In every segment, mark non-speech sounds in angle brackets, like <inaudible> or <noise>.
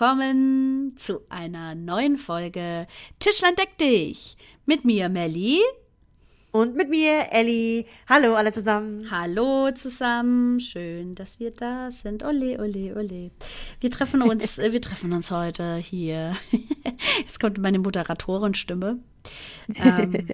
Willkommen zu einer neuen Folge Tischland deck dich mit mir Melli und mit mir Elli. Hallo alle zusammen. Hallo zusammen. Schön, dass wir da sind. Ole, ole, ole. Wir treffen uns, <laughs> äh, wir treffen uns heute hier. <laughs> Jetzt kommt meine Moderatorenstimme. <laughs> Ähm,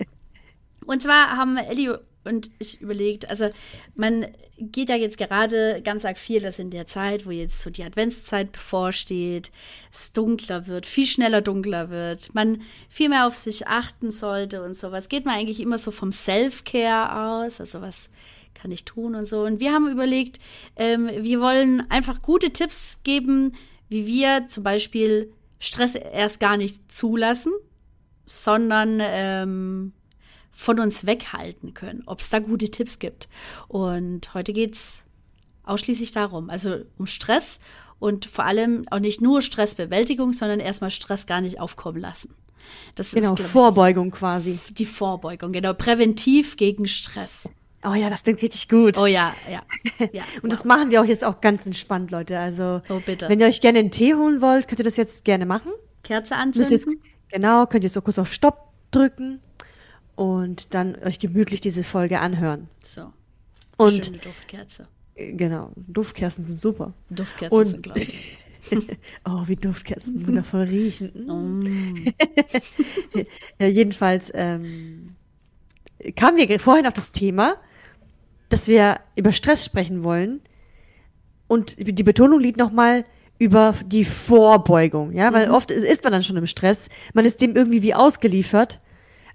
und zwar haben Elli und ich überlegt, also man geht ja jetzt gerade ganz arg viel, das in der Zeit, wo jetzt so die Adventszeit bevorsteht, es dunkler wird, viel schneller dunkler wird, man viel mehr auf sich achten sollte und sowas. Geht man eigentlich immer so vom Self-Care aus, also was kann ich tun und so. Und wir haben überlegt, ähm, wir wollen einfach gute Tipps geben, wie wir zum Beispiel Stress erst gar nicht zulassen, sondern ähm, von uns weghalten können, ob es da gute Tipps gibt. Und heute geht es ausschließlich darum, also um Stress und vor allem auch nicht nur Stressbewältigung, sondern erstmal Stress gar nicht aufkommen lassen. Das genau, ist, Vorbeugung ich, quasi. Die Vorbeugung, genau, präventiv gegen Stress. Oh ja, das klingt richtig gut. Oh ja, ja. ja <laughs> und wow. das machen wir auch jetzt auch ganz entspannt, Leute. Also, oh, bitte. wenn ihr euch gerne einen Tee holen wollt, könnt ihr das jetzt gerne machen. Kerze anzünden. Genau, könnt ihr so kurz auf Stopp drücken und dann euch gemütlich diese Folge anhören. So. Und schöne Duftkerze. Genau, Duftkerzen sind super. Duftkerzen und, sind klasse. <laughs> oh, wie Duftkerzen wundervoll riechen. <laughs> Mm. <laughs> ja, jedenfalls ähm, kamen wir vorhin auf das Thema, dass wir über Stress sprechen wollen. Und die Betonung liegt nochmal über die Vorbeugung, ja, weil mhm. oft ist man dann schon im Stress, man ist dem irgendwie wie ausgeliefert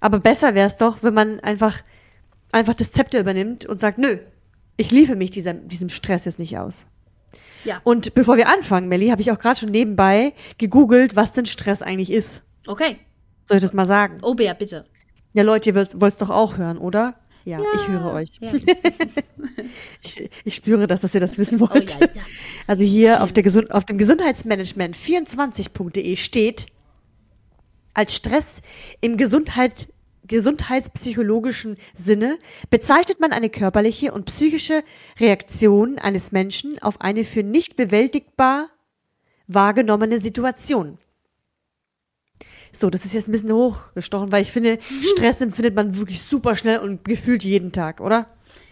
aber besser wäre es doch, wenn man einfach, einfach das Zepter übernimmt und sagt, nö, ich liefere mich diesem, diesem Stress jetzt nicht aus. Ja. Und bevor wir anfangen, Melli, habe ich auch gerade schon nebenbei gegoogelt, was denn Stress eigentlich ist. Okay. Soll ich das mal sagen? Oh, Bär, bitte. Ja, Leute, ihr wollt es doch auch hören, oder? Ja, ja, ich höre euch. Ja. <laughs> ich, ich, spüre das, dass ihr das wissen wollt. Oh, ja, also hier auf, der Gesund auf dem Gesundheitsmanagement 24.de steht, als Stress im Gesundheit, gesundheitspsychologischen Sinne bezeichnet man eine körperliche und psychische Reaktion eines Menschen auf eine für nicht bewältigbar wahrgenommene Situation. So, das ist jetzt ein bisschen hochgestochen, weil ich finde, Stress empfindet man wirklich super schnell und gefühlt jeden Tag, oder?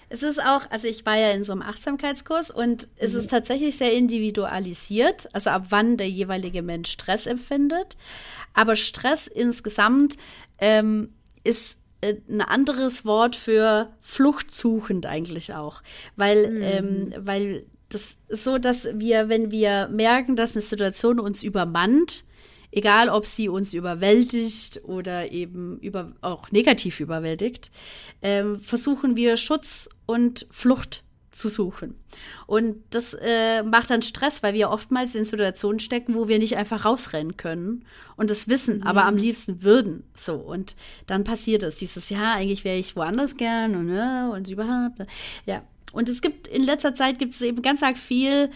Es ist auch, also ich war ja in so einem Achtsamkeitskurs und es ist mhm. tatsächlich sehr individualisiert, also ab wann der jeweilige Mensch Stress empfindet. Aber Stress insgesamt ähm, ist äh, ein anderes Wort für fluchtsuchend eigentlich auch, weil, mhm. ähm, weil das ist so, dass wir, wenn wir merken, dass eine Situation uns übermannt, egal ob sie uns überwältigt oder eben über, auch negativ überwältigt, ähm, versuchen wir Schutz und Flucht zu suchen. Und das äh, macht dann Stress, weil wir oftmals in Situationen stecken, wo wir nicht einfach rausrennen können und das wissen, mhm. aber am liebsten würden. So, und dann passiert es, dieses, ja, eigentlich wäre ich woanders gern und, ja, und überhaupt. Ja. Und es gibt, in letzter Zeit gibt es eben ganz arg viel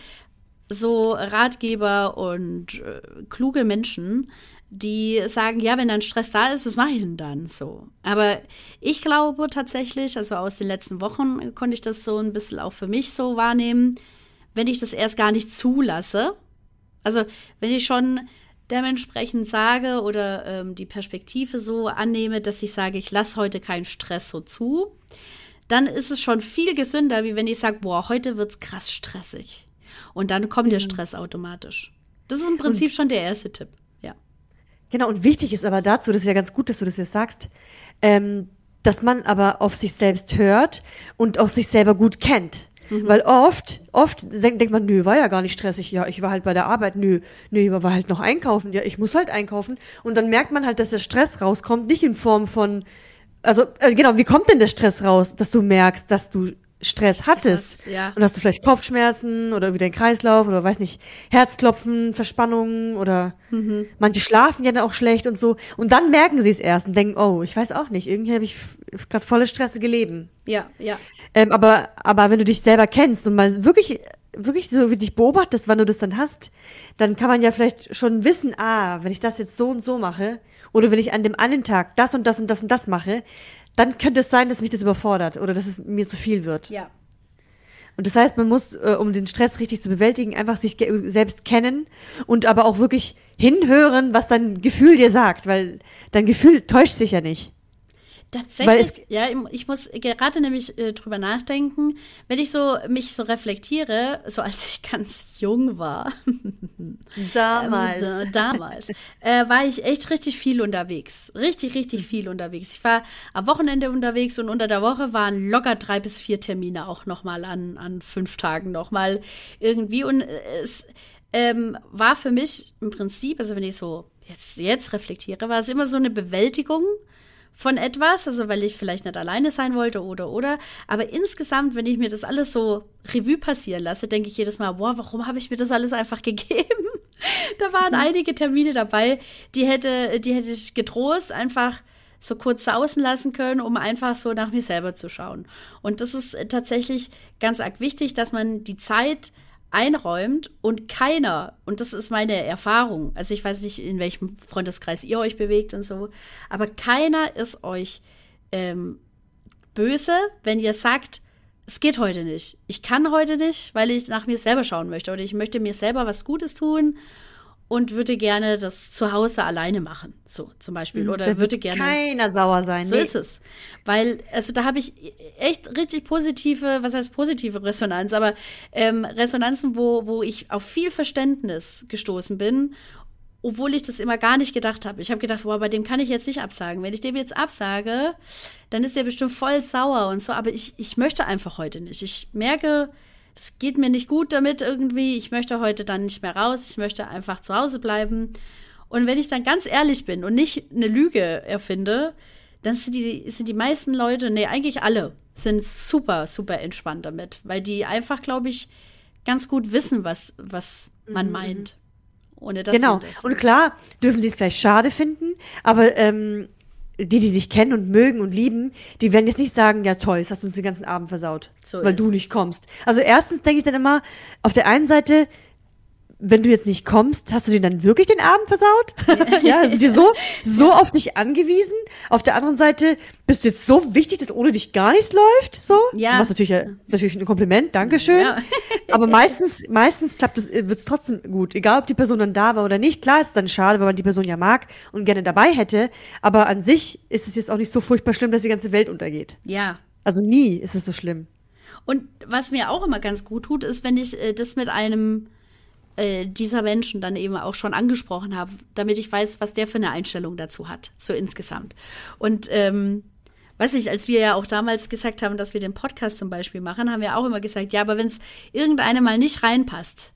so Ratgeber und äh, kluge Menschen, die sagen, ja, wenn dann Stress da ist, was mache ich denn dann so? Aber ich glaube tatsächlich, also aus den letzten Wochen konnte ich das so ein bisschen auch für mich so wahrnehmen, wenn ich das erst gar nicht zulasse. Also wenn ich schon dementsprechend sage oder ähm, die Perspektive so annehme, dass ich sage, ich lasse heute keinen Stress so zu, dann ist es schon viel gesünder, wie wenn ich sage, boah, heute wird es krass stressig. Und dann kommt mhm. der Stress automatisch. Das ist im Prinzip Und schon der erste Tipp. Genau, und wichtig ist aber dazu, das ist ja ganz gut, dass du das jetzt sagst, ähm, dass man aber auf sich selbst hört und auch sich selber gut kennt. Mhm. Weil oft, oft denkt man, nö, war ja gar nicht stressig. Ja, ich war halt bei der Arbeit. Nö, nö, war halt noch einkaufen. Ja, ich muss halt einkaufen. Und dann merkt man halt, dass der Stress rauskommt, nicht in Form von, also, äh, genau, wie kommt denn der Stress raus, dass du merkst, dass du Stress hattest das, ja. und hast du vielleicht Kopfschmerzen oder wieder den Kreislauf oder weiß nicht, Herzklopfen, Verspannungen oder mhm. manche schlafen ja dann auch schlecht und so und dann merken sie es erst und denken, oh, ich weiß auch nicht, irgendwie habe ich gerade volle Stresse gelebt. Ja, ja. Ähm, aber, aber wenn du dich selber kennst und mal wirklich, wirklich so wie dich beobachtest, wann du das dann hast, dann kann man ja vielleicht schon wissen, ah, wenn ich das jetzt so und so mache oder wenn ich an dem einen Tag das und das und das und das mache, dann könnte es sein, dass mich das überfordert oder dass es mir zu viel wird. Ja. Und das heißt, man muss, äh, um den Stress richtig zu bewältigen, einfach sich selbst kennen und aber auch wirklich hinhören, was dein Gefühl dir sagt, weil dein Gefühl täuscht sich ja nicht. Tatsächlich, es- ja, ich- muss gerade nämlich äh, drüber nachdenken, wenn ich so mich so reflektiere, so als ich ganz jung war, Damals. <laughs> Ähm, da, damals, äh, war ich echt richtig viel unterwegs. Richtig, richtig viel unterwegs. Ich war am Wochenende unterwegs und unter der Woche waren locker drei bis vier Termine auch nochmal an, an fünf Tagen nochmal irgendwie. Und äh, es ähm, war für mich im Prinzip, also wenn ich so jetzt, jetzt reflektiere, war es immer so eine Bewältigung von etwas, also weil ich vielleicht nicht alleine sein wollte oder oder. Aber insgesamt, wenn ich mir das alles so Revue passieren lasse, denke ich jedes Mal, boah, warum habe ich mir das alles einfach <laughs> gegeben? da waren einige Termine dabei, die hätte, die hätte ich getrost einfach so kurz sausen lassen können, um einfach so nach mir selber zu schauen. Und das ist äh, tatsächlich ganz arg wichtig, dass man die Zeit einräumt und keiner, und das ist meine Erfahrung, also ich weiß nicht, in welchem Freundeskreis ihr euch bewegt und so, aber keiner ist euch ähm, böse, wenn ihr sagt, es geht heute nicht. Ich kann heute nicht, weil ich nach mir selber schauen möchte oder ich möchte mir selber was Gutes tun und würde gerne das zu Hause alleine machen, so zum Beispiel. Oder Mhm. Da würde gerne. keiner sauer sein. So ist es. Weil, also da habe ich echt richtig positive, was heißt positive Resonanz, aber ähm, Resonanzen, wo, wo ich auf viel Verständnis gestoßen bin, obwohl ich das immer gar nicht gedacht habe. Ich habe gedacht, boah, bei dem kann ich jetzt nicht absagen. Wenn ich dem jetzt absage, dann ist der bestimmt voll sauer und so, aber ich, ich möchte einfach heute nicht. Ich merke, das geht mir nicht gut damit irgendwie. Ich möchte heute dann nicht mehr raus. Ich möchte einfach zu Hause bleiben. Und wenn ich dann ganz ehrlich bin und nicht eine Lüge erfinde, dann sind die, sind die meisten Leute, nee, eigentlich alle, sind super, super entspannt damit, weil die einfach, glaube ich, ganz gut wissen, was, was man meint. Ohne dass Genau. man das Und klar, dürfen sie es vielleicht schade finden, aber ähm, die, die sich kennen und mögen und lieben, die werden jetzt nicht sagen, ja toll, jetzt hast du uns den ganzen Abend versaut, So weil ist. du nicht kommst. Also erstens denke ich dann immer, auf der einen Seite, wenn du jetzt nicht kommst, hast du dir dann wirklich den Abend versaut? <laughs> ja, sind die so, so auf dich angewiesen? Auf der anderen Seite bist du jetzt so wichtig, dass ohne dich gar nichts läuft, so? Ja. Was natürlich, äh, ist natürlich ein Kompliment, Dankeschön. Ja. <laughs> Aber meistens, meistens klappt es, wird es trotzdem gut. Egal, ob die Person dann da war oder nicht. Klar ist es dann schade, weil man die Person ja mag und gerne dabei hätte. Aber an sich ist es jetzt auch nicht so furchtbar schlimm, dass die ganze Welt untergeht. Ja. Also nie ist es so schlimm. Und was mir auch immer ganz gut tut, ist, wenn ich äh, das mit einem äh, dieser Menschen dann eben auch schon angesprochen habe, damit ich weiß, was der für eine Einstellung dazu hat, so insgesamt. Und ähm, weiß ich, als wir ja auch damals gesagt haben, dass wir den Podcast zum Beispiel machen, haben wir auch immer gesagt, ja, aber wenn es irgendeine mal nicht reinpasst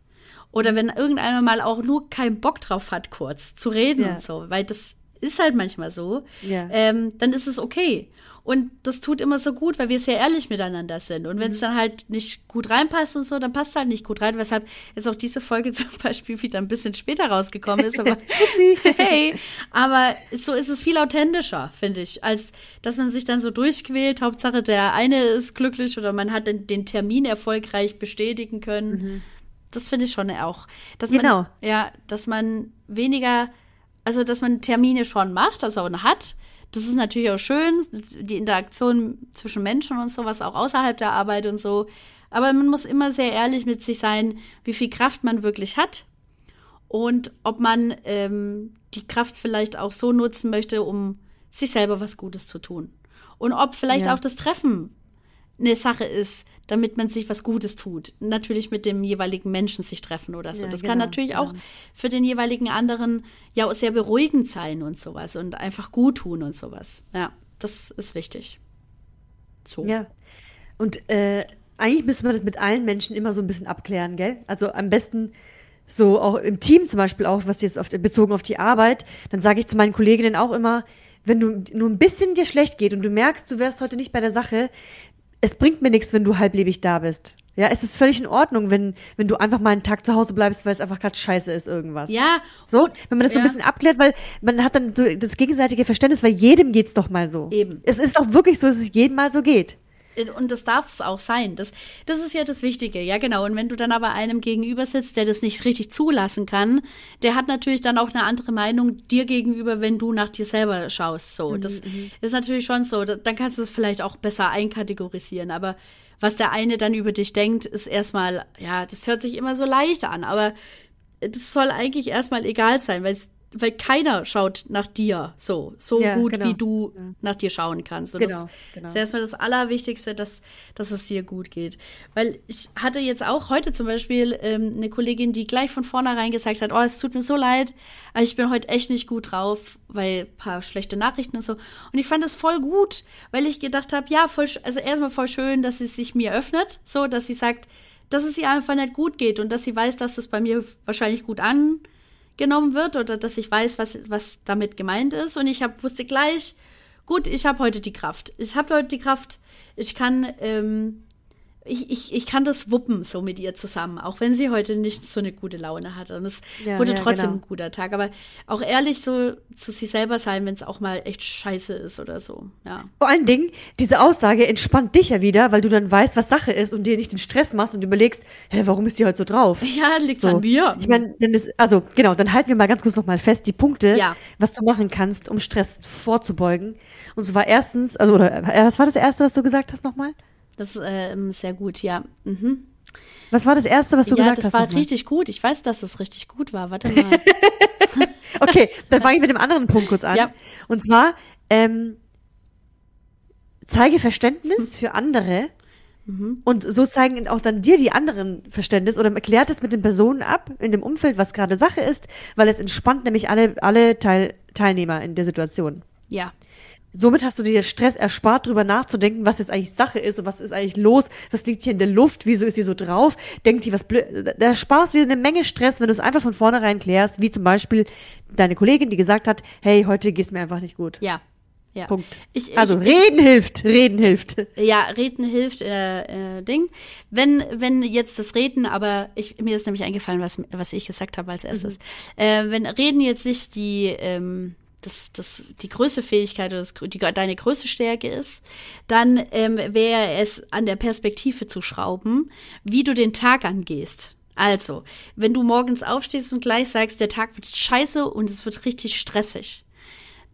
oder wenn irgendeiner mal auch nur keinen Bock drauf hat, kurz zu reden Ja. und so, weil das ist halt manchmal so, Ja. ähm, dann ist es okay. Und das tut immer so gut, weil wir sehr ehrlich miteinander sind. Und wenn es dann halt nicht gut reinpasst und so, dann passt es halt nicht gut rein. Weshalb jetzt auch diese Folge <laughs> zum Beispiel wieder ein bisschen später rausgekommen ist. Aber <laughs> <laughs> hey, aber so ist es viel authentischer, finde ich, als dass man sich dann so durchquält. Hauptsache, der eine ist glücklich oder man hat den, den Termin erfolgreich bestätigen können. Das finde ich schon auch. Dass man, Genau. Ja, dass man weniger, also dass man Termine schon macht, also hat. Das ist natürlich auch schön, die Interaktion zwischen Menschen und sowas, auch außerhalb der Arbeit und so. Aber man muss immer sehr ehrlich mit sich sein, wie viel Kraft man wirklich hat und ob man ähm, die Kraft vielleicht auch so nutzen möchte, um sich selber was Gutes zu tun. Und ob vielleicht Ja. auch das Treffen eine Sache ist, damit man sich was Gutes tut. Natürlich mit dem jeweiligen Menschen sich treffen oder so. Ja, das kann genau, natürlich genau. auch für den jeweiligen anderen ja auch sehr beruhigend sein und sowas und einfach gut tun und sowas. Ja, das ist wichtig. So. Ja. Und äh, eigentlich müsste man das mit allen Menschen immer so ein bisschen abklären, gell? Also am besten so auch im Team zum Beispiel auch, was jetzt auf, bezogen auf die Arbeit, dann sage ich zu meinen Kolleginnen auch immer, wenn du nur ein bisschen dir schlecht geht und du merkst, du wärst heute nicht bei der Sache, es bringt mir nichts, wenn du halblebig da bist. Ja, es ist völlig in Ordnung, wenn, wenn du einfach mal einen Tag zu Hause bleibst, weil es einfach gerade scheiße ist, irgendwas. Ja, So, wenn man das so ein Ja. bisschen abklärt, weil man hat dann so das gegenseitige Verständnis, weil jedem geht's doch mal so. Eben. Es ist auch wirklich so, dass es jedem mal so geht. Und das darf es auch sein. Das, das ist ja das Wichtige. Ja, genau. Und wenn du dann aber einem gegenüber sitzt, der das nicht richtig zulassen kann, der hat natürlich dann auch eine andere Meinung dir gegenüber, wenn du nach dir selber schaust. So, das ist natürlich schon so. Da- Dann kannst du es vielleicht auch besser einkategorisieren. Aber was der eine dann über dich denkt, ist erstmal, ja, das hört sich immer so leicht an, aber das soll eigentlich erstmal egal sein, weil es weil keiner schaut nach dir so, so Ja, gut, genau. wie du Ja. nach dir schauen kannst. Und Genau, das genau. ist erstmal das Allerwichtigste, dass, dass es dir gut geht. Weil ich hatte jetzt auch heute zum Beispiel ähm, eine Kollegin, die gleich von vornherein gesagt hat, oh, es tut mir so leid, aber ich bin heute echt nicht gut drauf, weil ein paar schlechte Nachrichten und so. Und ich fand das voll gut, weil ich gedacht habe, ja, voll, also erstmal voll schön, dass sie sich mir öffnet, so, dass sie sagt, dass es ihr einfach nicht gut geht und dass sie weiß, dass es bei mir wahrscheinlich gut angenommen wird oder dass ich weiß, was, was damit gemeint ist. Und ich hab, wusste gleich, gut, ich habe heute die Kraft. Ich habe heute die Kraft. Ich kann, ähm, ich, ich, ich kann das wuppen so mit ihr zusammen, auch wenn sie heute nicht so eine gute Laune hat. Und es Ja, wurde ja, trotzdem genau. ein guter Tag. Aber auch ehrlich so zu sich selber sein, wenn es auch mal echt scheiße ist oder so. Ja. Vor allen Dingen, diese Aussage entspannt dich ja wieder, weil du dann weißt, was Sache ist und dir nicht den Stress machst und überlegst, hä, warum ist die heute so drauf? Ja, liegt's So. an mir. Ich meine, dann ist, also genau, dann halten wir mal ganz kurz nochmal fest, die Punkte, Ja. was du machen kannst, um Stress vorzubeugen. Und zwar erstens, also, oder äh, was war das erste, was du gesagt hast nochmal? Das ist ähm, sehr gut, ja. Mhm. Was war das erste, was du Ja, gesagt das hast? war nochmal? richtig gut. Ich weiß, dass es richtig gut war. Warte mal. <laughs> Okay, dann fange ich mit dem anderen Punkt kurz an. Ja. Und zwar, ähm, zeige Verständnis <laughs> für andere Mhm. und so zeigen auch dann dir die anderen Verständnis oder erklärt es mit den Personen ab in dem Umfeld, was gerade Sache ist, weil es entspannt nämlich alle, alle Teil, Teilnehmer in der Situation. ja. Somit hast du dir Stress erspart, drüber nachzudenken, was jetzt eigentlich Sache ist und was ist eigentlich los, was liegt hier in der Luft, wieso ist sie so drauf, denkt die was blöd. Da sparst du dir eine Menge Stress, wenn du es einfach von vornherein klärst, wie zum Beispiel deine Kollegin, die gesagt hat, hey, heute geht's mir einfach nicht gut. Ja. Ja. Punkt. Ich, Also ich, reden hilft, reden hilft. Ja, Reden hilft, äh, äh, Ding. Wenn, wenn jetzt das Reden, aber ich, mir ist nämlich eingefallen, was, was ich gesagt habe als erstes. Äh, wenn Reden jetzt nicht die, ähm, das, das, die größte Fähigkeit oder das, die, deine größte Stärke ist, dann ähm, wäre es an der Perspektive zu schrauben, wie du den Tag angehst. Also, wenn du morgens aufstehst und gleich sagst, der Tag wird scheiße und es wird richtig stressig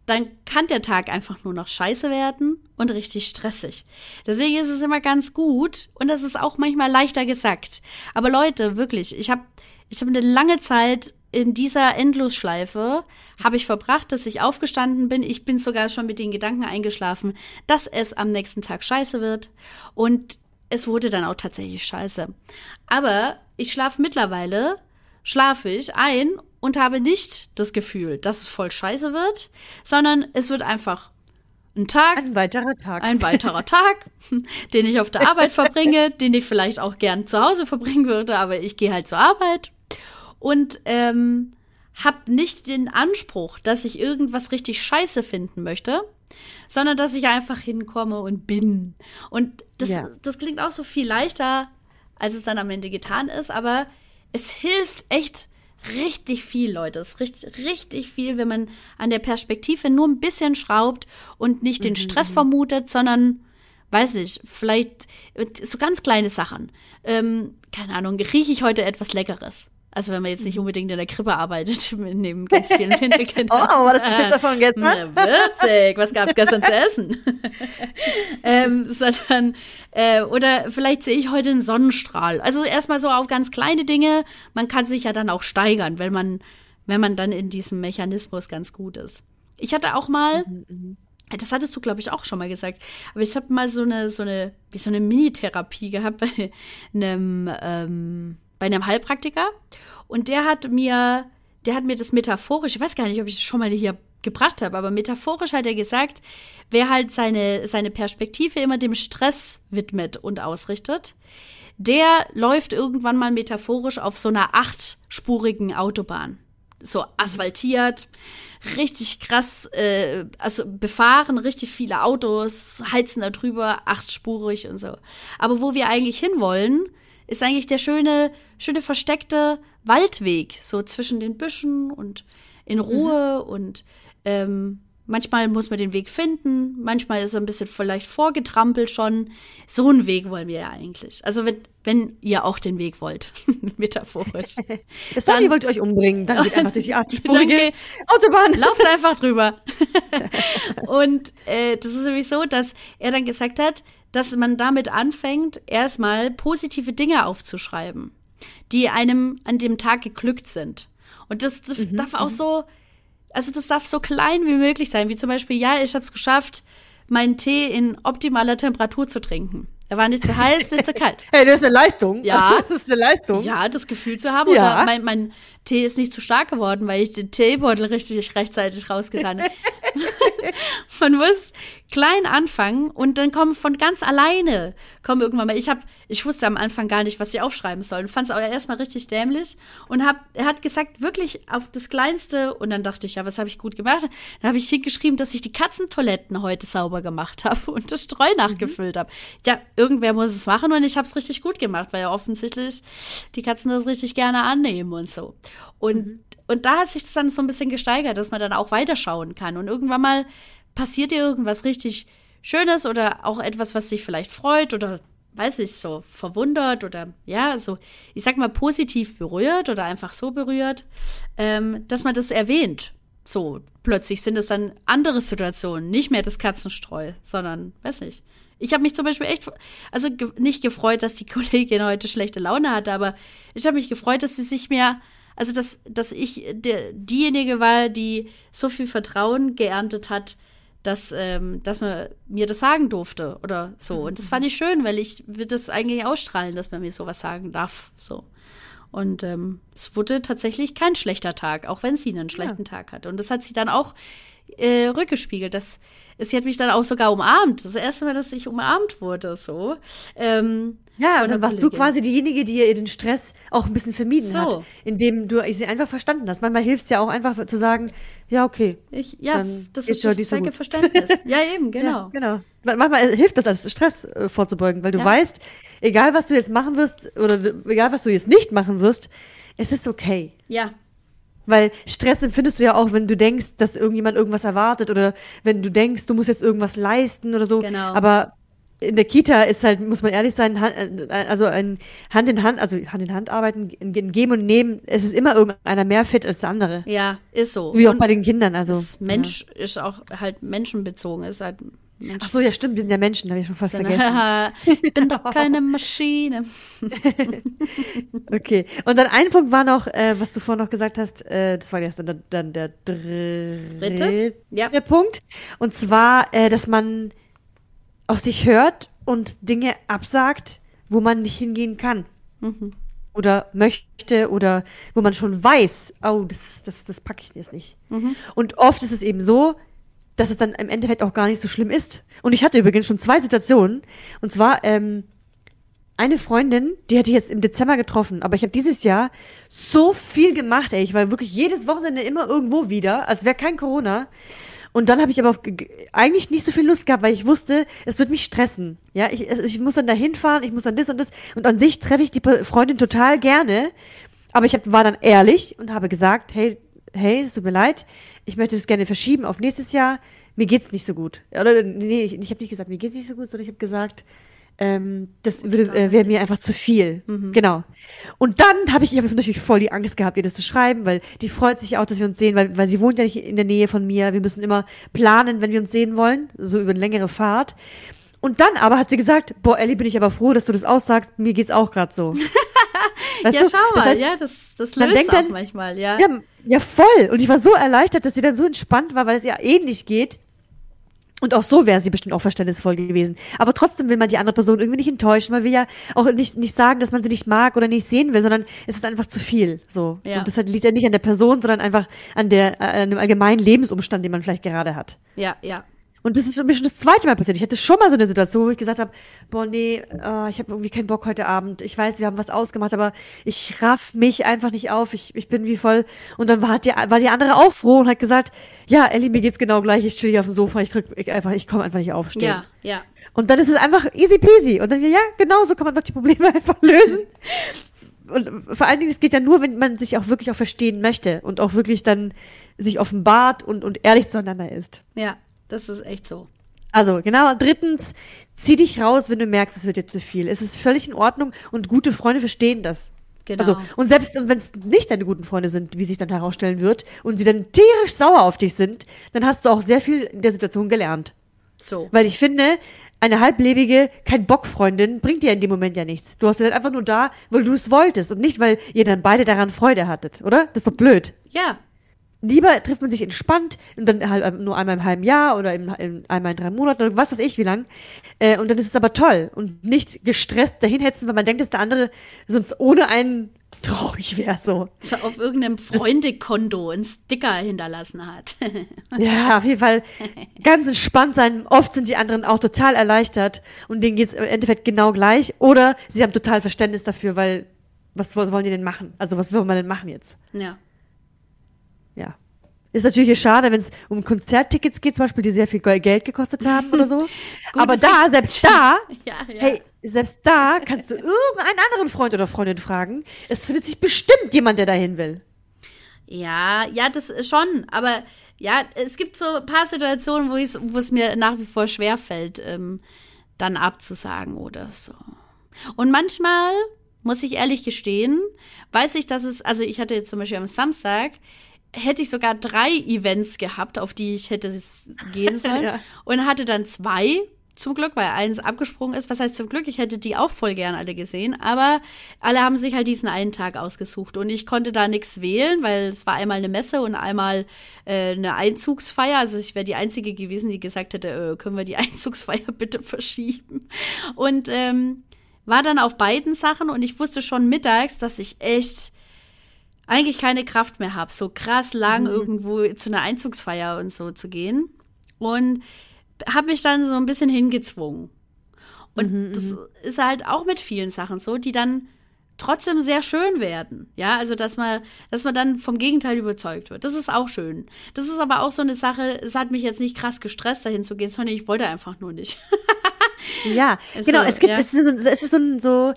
dann kann der Tag einfach nur noch scheiße werden und richtig stressig. Deswegen ist es immer ganz gut und das ist auch manchmal leichter gesagt. Aber Leute, wirklich, ich habe ich hab eine lange Zeit in dieser Endlosschleife habe ich verbracht, dass ich aufgestanden bin. Ich bin sogar schon mit den Gedanken eingeschlafen, dass es am nächsten Tag scheiße wird. Und es wurde dann auch tatsächlich scheiße. Aber ich schlafe mittlerweile, schlafe ich ein und habe nicht das Gefühl, dass es voll scheiße wird, sondern es wird einfach ein Tag, Ein weiterer Tag. ein weiterer <laughs> Tag, den ich auf der Arbeit verbringe, den ich vielleicht auch gern zu Hause verbringen würde, aber ich gehe halt zur Arbeit und ähm, habe nicht den Anspruch, dass ich irgendwas richtig scheiße finden möchte, sondern dass ich einfach hinkomme und bin. Und das, Ja. das klingt auch so viel leichter, als es dann am Ende getan ist, aber es hilft echt richtig viel, Leute. Es ist richtig, richtig viel, wenn man an der Perspektive nur ein bisschen schraubt und nicht den Stress vermutet, sondern, weiß ich, vielleicht äh, so ganz kleine Sachen. Ähm, keine Ahnung, rieche ich heute etwas Leckeres? Also wenn man jetzt nicht unbedingt in der Krippe arbeitet, <laughs> neben ganz vielen <laughs> Kindern. Oh, war das die Pizza von gestern? Na, witzig. Was gab's gestern zu essen? <laughs> ähm, sondern, äh, oder vielleicht sehe ich heute einen Sonnenstrahl. Also erstmal so auf ganz kleine Dinge. Man kann sich ja dann auch steigern, wenn man, wenn man dann in diesem Mechanismus ganz gut ist. Ich hatte auch mal, das hattest du, glaube ich, auch schon mal gesagt, aber ich habe mal so eine, so eine, wie so eine Mini-Therapie gehabt bei einem, ähm, bei einem Heilpraktiker. Und der hat mir, der hat mir das metaphorisch, ich weiß gar nicht, ob ich es schon mal hier gebracht habe, aber metaphorisch hat er gesagt, wer halt seine, seine Perspektive immer dem Stress widmet und ausrichtet, der läuft irgendwann mal metaphorisch auf so einer achtspurigen Autobahn. So asphaltiert, richtig krass, äh, also befahren, richtig viele Autos, heizen da drüber, achtspurig und so. Aber wo wir eigentlich hinwollen, ist eigentlich der schöne, schöne versteckte Waldweg, so zwischen den Büschen und in Ruhe und ähm, manchmal muss man den Weg finden, manchmal ist er ein bisschen vielleicht vorgetrampelt schon. So einen Weg wollen wir ja eigentlich. Also wenn, wenn ihr auch den Weg wollt, <laughs> metaphorisch. <laughs> Das Sonny wollte euch umbringen. Dann geht einfach durch die <laughs> Danke. Autobahn. Lauft einfach drüber. und äh, das ist nämlich so, dass er dann gesagt hat, dass man damit anfängt, erstmal positive Dinge aufzuschreiben, die einem an dem Tag geglückt sind. Und das, das Mhm, darf auch so, also das darf so klein wie möglich sein, wie zum Beispiel, ja, ich habe es geschafft, meinen Tee in optimaler Temperatur zu trinken. Er war nicht zu heiß, nicht zu kalt. <laughs> Hey, das ist eine Leistung. Ja. <laughs> Das ist eine Leistung. Ja, das Gefühl zu haben. Ja. Oder mein, mein Tee ist nicht zu stark geworden, weil ich den Teebeutel richtig rechtzeitig rausgetan habe. <laughs> Man muss klein anfangen und dann kommen von ganz alleine kommen irgendwann mal. Ich habe, ich wusste am Anfang gar nicht, was ich aufschreiben soll. und Fand es aber erstmal richtig dämlich und hab, er hat gesagt wirklich auf das Kleinste und dann dachte ich, ja, was habe ich gut gemacht? Dann habe ich hingeschrieben, dass ich die Katzentoiletten heute sauber gemacht habe und das Streu nachgefüllt habe. Ja, irgendwer muss es machen und ich habe es richtig gut gemacht, weil ja offensichtlich die Katzen das richtig gerne annehmen und so. Und und da hat sich das dann so ein bisschen gesteigert, dass man dann auch weiterschauen kann. Und irgendwann mal passiert dir irgendwas richtig Schönes oder auch etwas, was dich vielleicht freut oder weiß ich, so verwundert oder ja, so, ich sag mal, positiv berührt oder einfach so berührt, ähm, dass man das erwähnt. So, plötzlich sind es dann andere Situationen, nicht mehr das Katzenstreu, sondern, weiß nicht. Ich habe mich zum Beispiel echt, also ge nicht gefreut, dass die <laughs> Kollegin heute schlechte Laune hatte, aber ich habe mich gefreut, dass sie sich mehr, also dass, dass ich der, diejenige war, die so viel Vertrauen geerntet hat, dass, ähm, dass man mir das sagen durfte oder so. Und das fand ich schön, weil ich will das eigentlich ausstrahlen, dass man mir sowas sagen darf. So. Und ähm, es wurde tatsächlich kein schlechter Tag, auch wenn sie einen schlechten Tag hatte. Und das hat sie dann auch äh, rückgespiegelt. Das, sie hat mich dann auch sogar umarmt. Das erste Mal, dass ich umarmt wurde, so. Ähm, Ja, dann der warst du Kollegin. quasi diejenige, die ihr den Stress auch ein bisschen vermieden So. hat, indem du sie einfach verstanden hast. Manchmal hilft es ja auch einfach zu sagen, ja, okay. Ich, ja, das ist das so zeige gut. Verständnis. <laughs> Ja, eben, genau. Ja, genau. Ma- Manchmal hilft das, als Stress äh, vorzubeugen, weil du Ja. weißt, egal was du jetzt machen wirst oder egal was du jetzt nicht machen wirst, es ist okay. Ja, Weil Stress empfindest du ja auch, wenn du denkst, dass irgendjemand irgendwas erwartet oder wenn du denkst, du musst jetzt irgendwas leisten oder so. Genau. Aber in der Kita ist halt, muss man ehrlich sein, äh, also ein Hand in Hand, also Hand in Hand arbeiten, in in Geben und Nehmen, es ist immer irgendeiner mehr fit als der andere. ja, ist so. Wie auch Und bei den Kindern, also. das Mensch ist auch halt menschenbezogen, ist halt Mensch. Ach so, ja, stimmt, wir sind ja Menschen, habe ich schon fast vergessen. <laughs> ich bin doch <laughs> keine Maschine. <laughs> Okay. Und dann ein Punkt war noch, äh, was du vorhin noch gesagt hast, äh, das war jetzt dann, dann der dritte, Dritte? Ja. Punkt. Und zwar, äh, dass man auf sich hört und Dinge absagt, wo man nicht hingehen kann. Mhm. Oder möchte oder wo man schon weiß, oh, das, das, das packe ich jetzt nicht. Mhm. Und oft ist es eben so, dass es dann im Endeffekt auch gar nicht so schlimm ist. Und ich hatte übrigens schon zwei Situationen. Und zwar, ähm, eine Freundin, die hätte ich jetzt im Dezember getroffen, aber ich habe dieses Jahr so viel gemacht, ey. Ich war wirklich jedes Wochenende immer irgendwo wieder, als wäre kein Corona. Und dann habe ich aber eigentlich nicht so viel Lust gehabt, weil ich wusste, es wird mich stressen. Ja, ich, ich muss dann da hinfahren, ich muss dann das und das. Und an sich treffe ich die Freundin total gerne. Aber ich hab, war dann ehrlich und habe gesagt, hey, hey, es tut mir leid, ich möchte das gerne verschieben auf nächstes Jahr. Mir geht's nicht so gut. Oder nee, ich, ich habe nicht gesagt, mir geht's nicht so gut, sondern ich habe gesagt, ähm, das würde äh, wäre mir einfach zu viel. Genau. Und dann habe ich, ich habe natürlich voll die Angst gehabt, ihr das zu schreiben, weil die freut sich auch, dass wir uns sehen, weil, weil sie wohnt ja nicht in der Nähe von mir. Wir müssen immer planen, wenn wir uns sehen wollen, so über eine längere Fahrt. Und dann aber hat sie gesagt, boah, Ellie, bin ich aber froh, dass du das aussagst. Mir geht's auch gerade so. <laughs> Weißt ja, du? schau mal, Das heißt, ja, das, das man löst denkt auch dann- manchmal, ja. ja, ja, voll. Und ich war so erleichtert, dass sie dann so entspannt war, weil es ihr ähnlich geht. Und auch so wäre sie bestimmt auch verständnisvoll gewesen. Aber trotzdem will man die andere Person irgendwie nicht enttäuschen, weil wir ja auch nicht, nicht sagen, dass man sie nicht mag oder nicht sehen will, sondern es ist einfach zu viel. So. Ja. Und das liegt ja nicht an der Person, sondern einfach an der, äh, an dem allgemeinen Lebensumstand, den man vielleicht gerade hat. Ja, ja. Und das ist mir schon das zweite Mal passiert. Ich hatte schon mal so eine Situation, wo ich gesagt habe, boah, nee, äh, ich habe irgendwie keinen Bock heute Abend. Ich weiß, wir haben was ausgemacht, aber ich raff mich einfach nicht auf. Ich, ich bin wie voll. Und dann war die, war die andere auch froh und hat gesagt, ja, Ellie, mir geht's genau gleich. Ich chill hier auf dem Sofa. Ich krieg ich einfach, ich komme einfach nicht aufstehen. Ja, ja. Und dann ist es einfach easy peasy. Und dann, ja, genau so kann man doch die Probleme <laughs> einfach lösen. Und vor allen Dingen, es geht ja nur, wenn man sich auch wirklich auch verstehen möchte und auch wirklich dann sich offenbart und, und ehrlich zueinander ist. Ja, das ist echt so. Also, genau. Drittens, zieh dich raus, wenn du merkst, es wird dir zu viel. Es ist völlig in Ordnung und gute Freunde verstehen das. Genau. Also, und selbst wenn es nicht deine guten Freunde sind, wie sich dann herausstellen wird, und sie dann tierisch sauer auf dich sind, dann hast du auch sehr viel in der Situation gelernt. so. Weil ich finde, eine halblebige, kein Bock-Freundin bringt dir in dem Moment ja nichts. Du hast sie dann einfach nur da, weil du es wolltest und nicht, weil ihr dann beide daran Freude hattet, oder? Das ist doch blöd. Ja, Lieber trifft man sich entspannt und dann halt nur einmal im halben Jahr oder im, im, einmal in drei Monaten oder was weiß ich wie lang. Äh, und dann ist es aber toll und nicht gestresst dahin hetzen, weil man denkt, dass der andere sonst ohne einen traurig wäre. So. so auf irgendeinem Freundekonto einen Sticker hinterlassen hat. <laughs> Ja, auf jeden Fall ganz entspannt sein. Oft sind die anderen auch total erleichtert und denen geht's im Endeffekt genau gleich. Oder sie haben total Verständnis dafür, weil was, was wollen die denn machen? Also was will man denn machen jetzt? ja. Ja. Ist natürlich schade, wenn es um Konzerttickets geht, zum Beispiel, die sehr viel Geld gekostet haben oder so. <laughs> Aber es da, selbst <laughs> da, Ja, ja. hey, selbst da kannst du irgendeinen anderen Freund oder Freundin fragen. Es findet sich bestimmt jemand, der dahin will. Ja, ja, das ist schon. Aber ja, es gibt so ein paar Situationen, wo, wo es mir nach wie vor schwerfällt, ähm, dann abzusagen oder so. Und manchmal, muss ich ehrlich gestehen, weiß ich, dass es, also ich hatte jetzt zum Beispiel am Samstag, hätte ich sogar drei Events gehabt, auf die ich hätte gehen <laughs> sollen. Ja. Und hatte dann zwei, zum Glück, weil eins abgesprungen ist. Was heißt zum Glück? Ich hätte die auch voll gern alle gesehen. Aber alle haben sich halt diesen einen Tag ausgesucht. Und ich konnte da nichts wählen, weil es war einmal eine Messe und einmal äh, eine Einzugsfeier. Also ich wäre die Einzige gewesen, die gesagt hätte, äh, können wir die <laughs> Einzugsfeier bitte verschieben. Und ähm, war dann auf beiden Sachen und ich wusste schon mittags, dass ich echt eigentlich keine Kraft mehr habe, so krass lang irgendwo zu einer Einzugsfeier und so zu gehen. Und habe mich dann so ein bisschen hingezwungen. Und das ist halt auch mit vielen Sachen so, die dann trotzdem sehr schön werden. Ja, also dass man, dass man dann vom Gegenteil überzeugt wird. Das ist auch schön. Das ist aber auch so eine Sache, es hat mich jetzt nicht krass gestresst, dahin zu gehen, sondern ich wollte einfach nur nicht. <laughs> Ja, Ist <laughs> genau. es gibt, ja. es ist so, es ist so ein so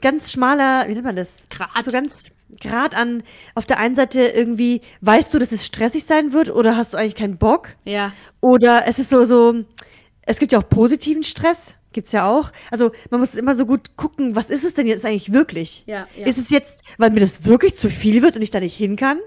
ganz schmaler, wie nennt man das? Grat. So ganz Grad an, auf der einen Seite irgendwie, weißt du, dass es stressig sein wird oder hast du eigentlich keinen Bock? ja, Oder es ist so, so, es gibt ja auch positiven Stress, gibt's ja auch. Also man muss immer so gut gucken, was ist es denn jetzt eigentlich wirklich? Ja, ja. Ist es jetzt, weil mir das wirklich zu viel wird und ich da nicht hin kann?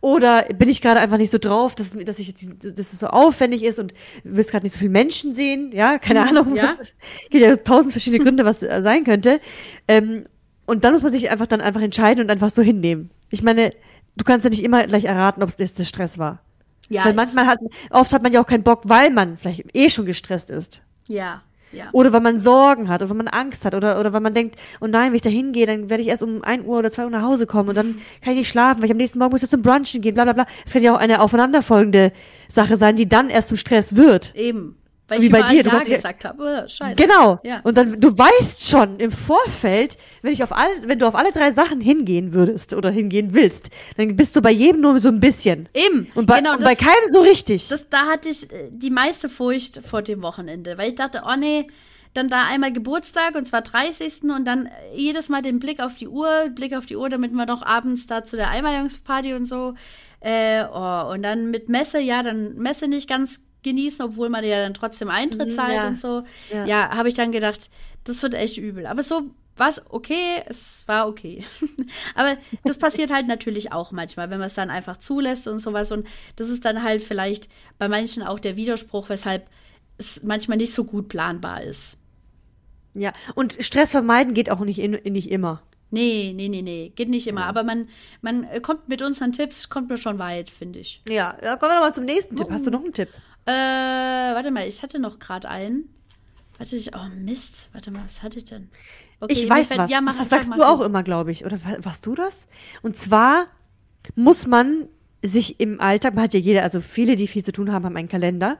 Oder bin ich gerade einfach nicht so drauf, dass, dass, ich, jetzt dass es so aufwendig ist und willst gerade nicht so viele Menschen sehen? Ja, keine Ahnung. Ja. Es gibt ja tausend verschiedene Gründe, was äh, sein könnte. Ähm, und dann muss man sich einfach dann einfach entscheiden und einfach so hinnehmen. Ich meine, du kannst ja nicht immer gleich erraten, ob es das der Stress war. ja, Weil manchmal hat, oft hat man ja auch keinen Bock, weil man vielleicht eh schon gestresst ist. ja, ja. Oder weil man Sorgen hat oder weil man Angst hat oder, oder weil man denkt, oh nein, wenn ich da hingehe, dann werde ich erst um 1 Uhr oder 2 Uhr nach Hause kommen und dann kann ich nicht schlafen, weil ich am nächsten Morgen muss ich zum Brunchen gehen, bla bla bla. Es kann ja auch eine aufeinanderfolgende Sache sein, die dann erst zum Stress wird. Eben. Weil So ich wie bei dir, du Ja ja- gesagt habe. Oh, scheiße. Genau. Ja. Und dann, du weißt schon im Vorfeld, wenn ich auf all, wenn du auf alle drei Sachen hingehen würdest oder hingehen willst, dann bist du bei jedem nur so ein bisschen. Eben. Und bei, genau, und das, bei keinem so richtig. das, da hatte ich äh, die meiste Furcht vor dem Wochenende, weil ich dachte, oh nee, dann da einmal Geburtstag und zwar 30. und dann jedes Mal den Blick auf die Uhr, Blick auf die Uhr, damit wir doch abends da zu der Einweihungsparty und so. Äh, oh, und dann mit Messe, ja, dann Messe nicht ganz genießen, obwohl man ja dann trotzdem Eintritt Mhm, zahlt ja. und so. Ja. Ja, habe ich dann gedacht, das wird echt übel. Aber so was okay, es war okay. <laughs> Aber das passiert halt natürlich auch manchmal, wenn man es dann einfach zulässt und sowas. Und das ist dann halt vielleicht bei manchen auch der Widerspruch, weshalb es manchmal nicht so gut planbar ist. ja. Und Stress vermeiden geht auch nicht, in, nicht immer. Nee, nee, nee, nee, geht nicht immer. Aber man, man äh, kommt mit unseren Tipps, kommt mir schon weit, finde ich. Ja, kommen wir doch mal zum nächsten Tipp. Hast du noch einen Tipp? Äh, warte mal, ich hatte noch gerade einen. Warte, ich, oh Mist, warte mal, was hatte ich denn? Okay, ich weiß fällt- was. Ja, mach, das sag sagst du auch immer, glaube ich. Oder wa- warst du das? Und zwar muss man sich im Alltag, man hat ja jeder, also viele, die viel zu tun haben, haben einen Kalender.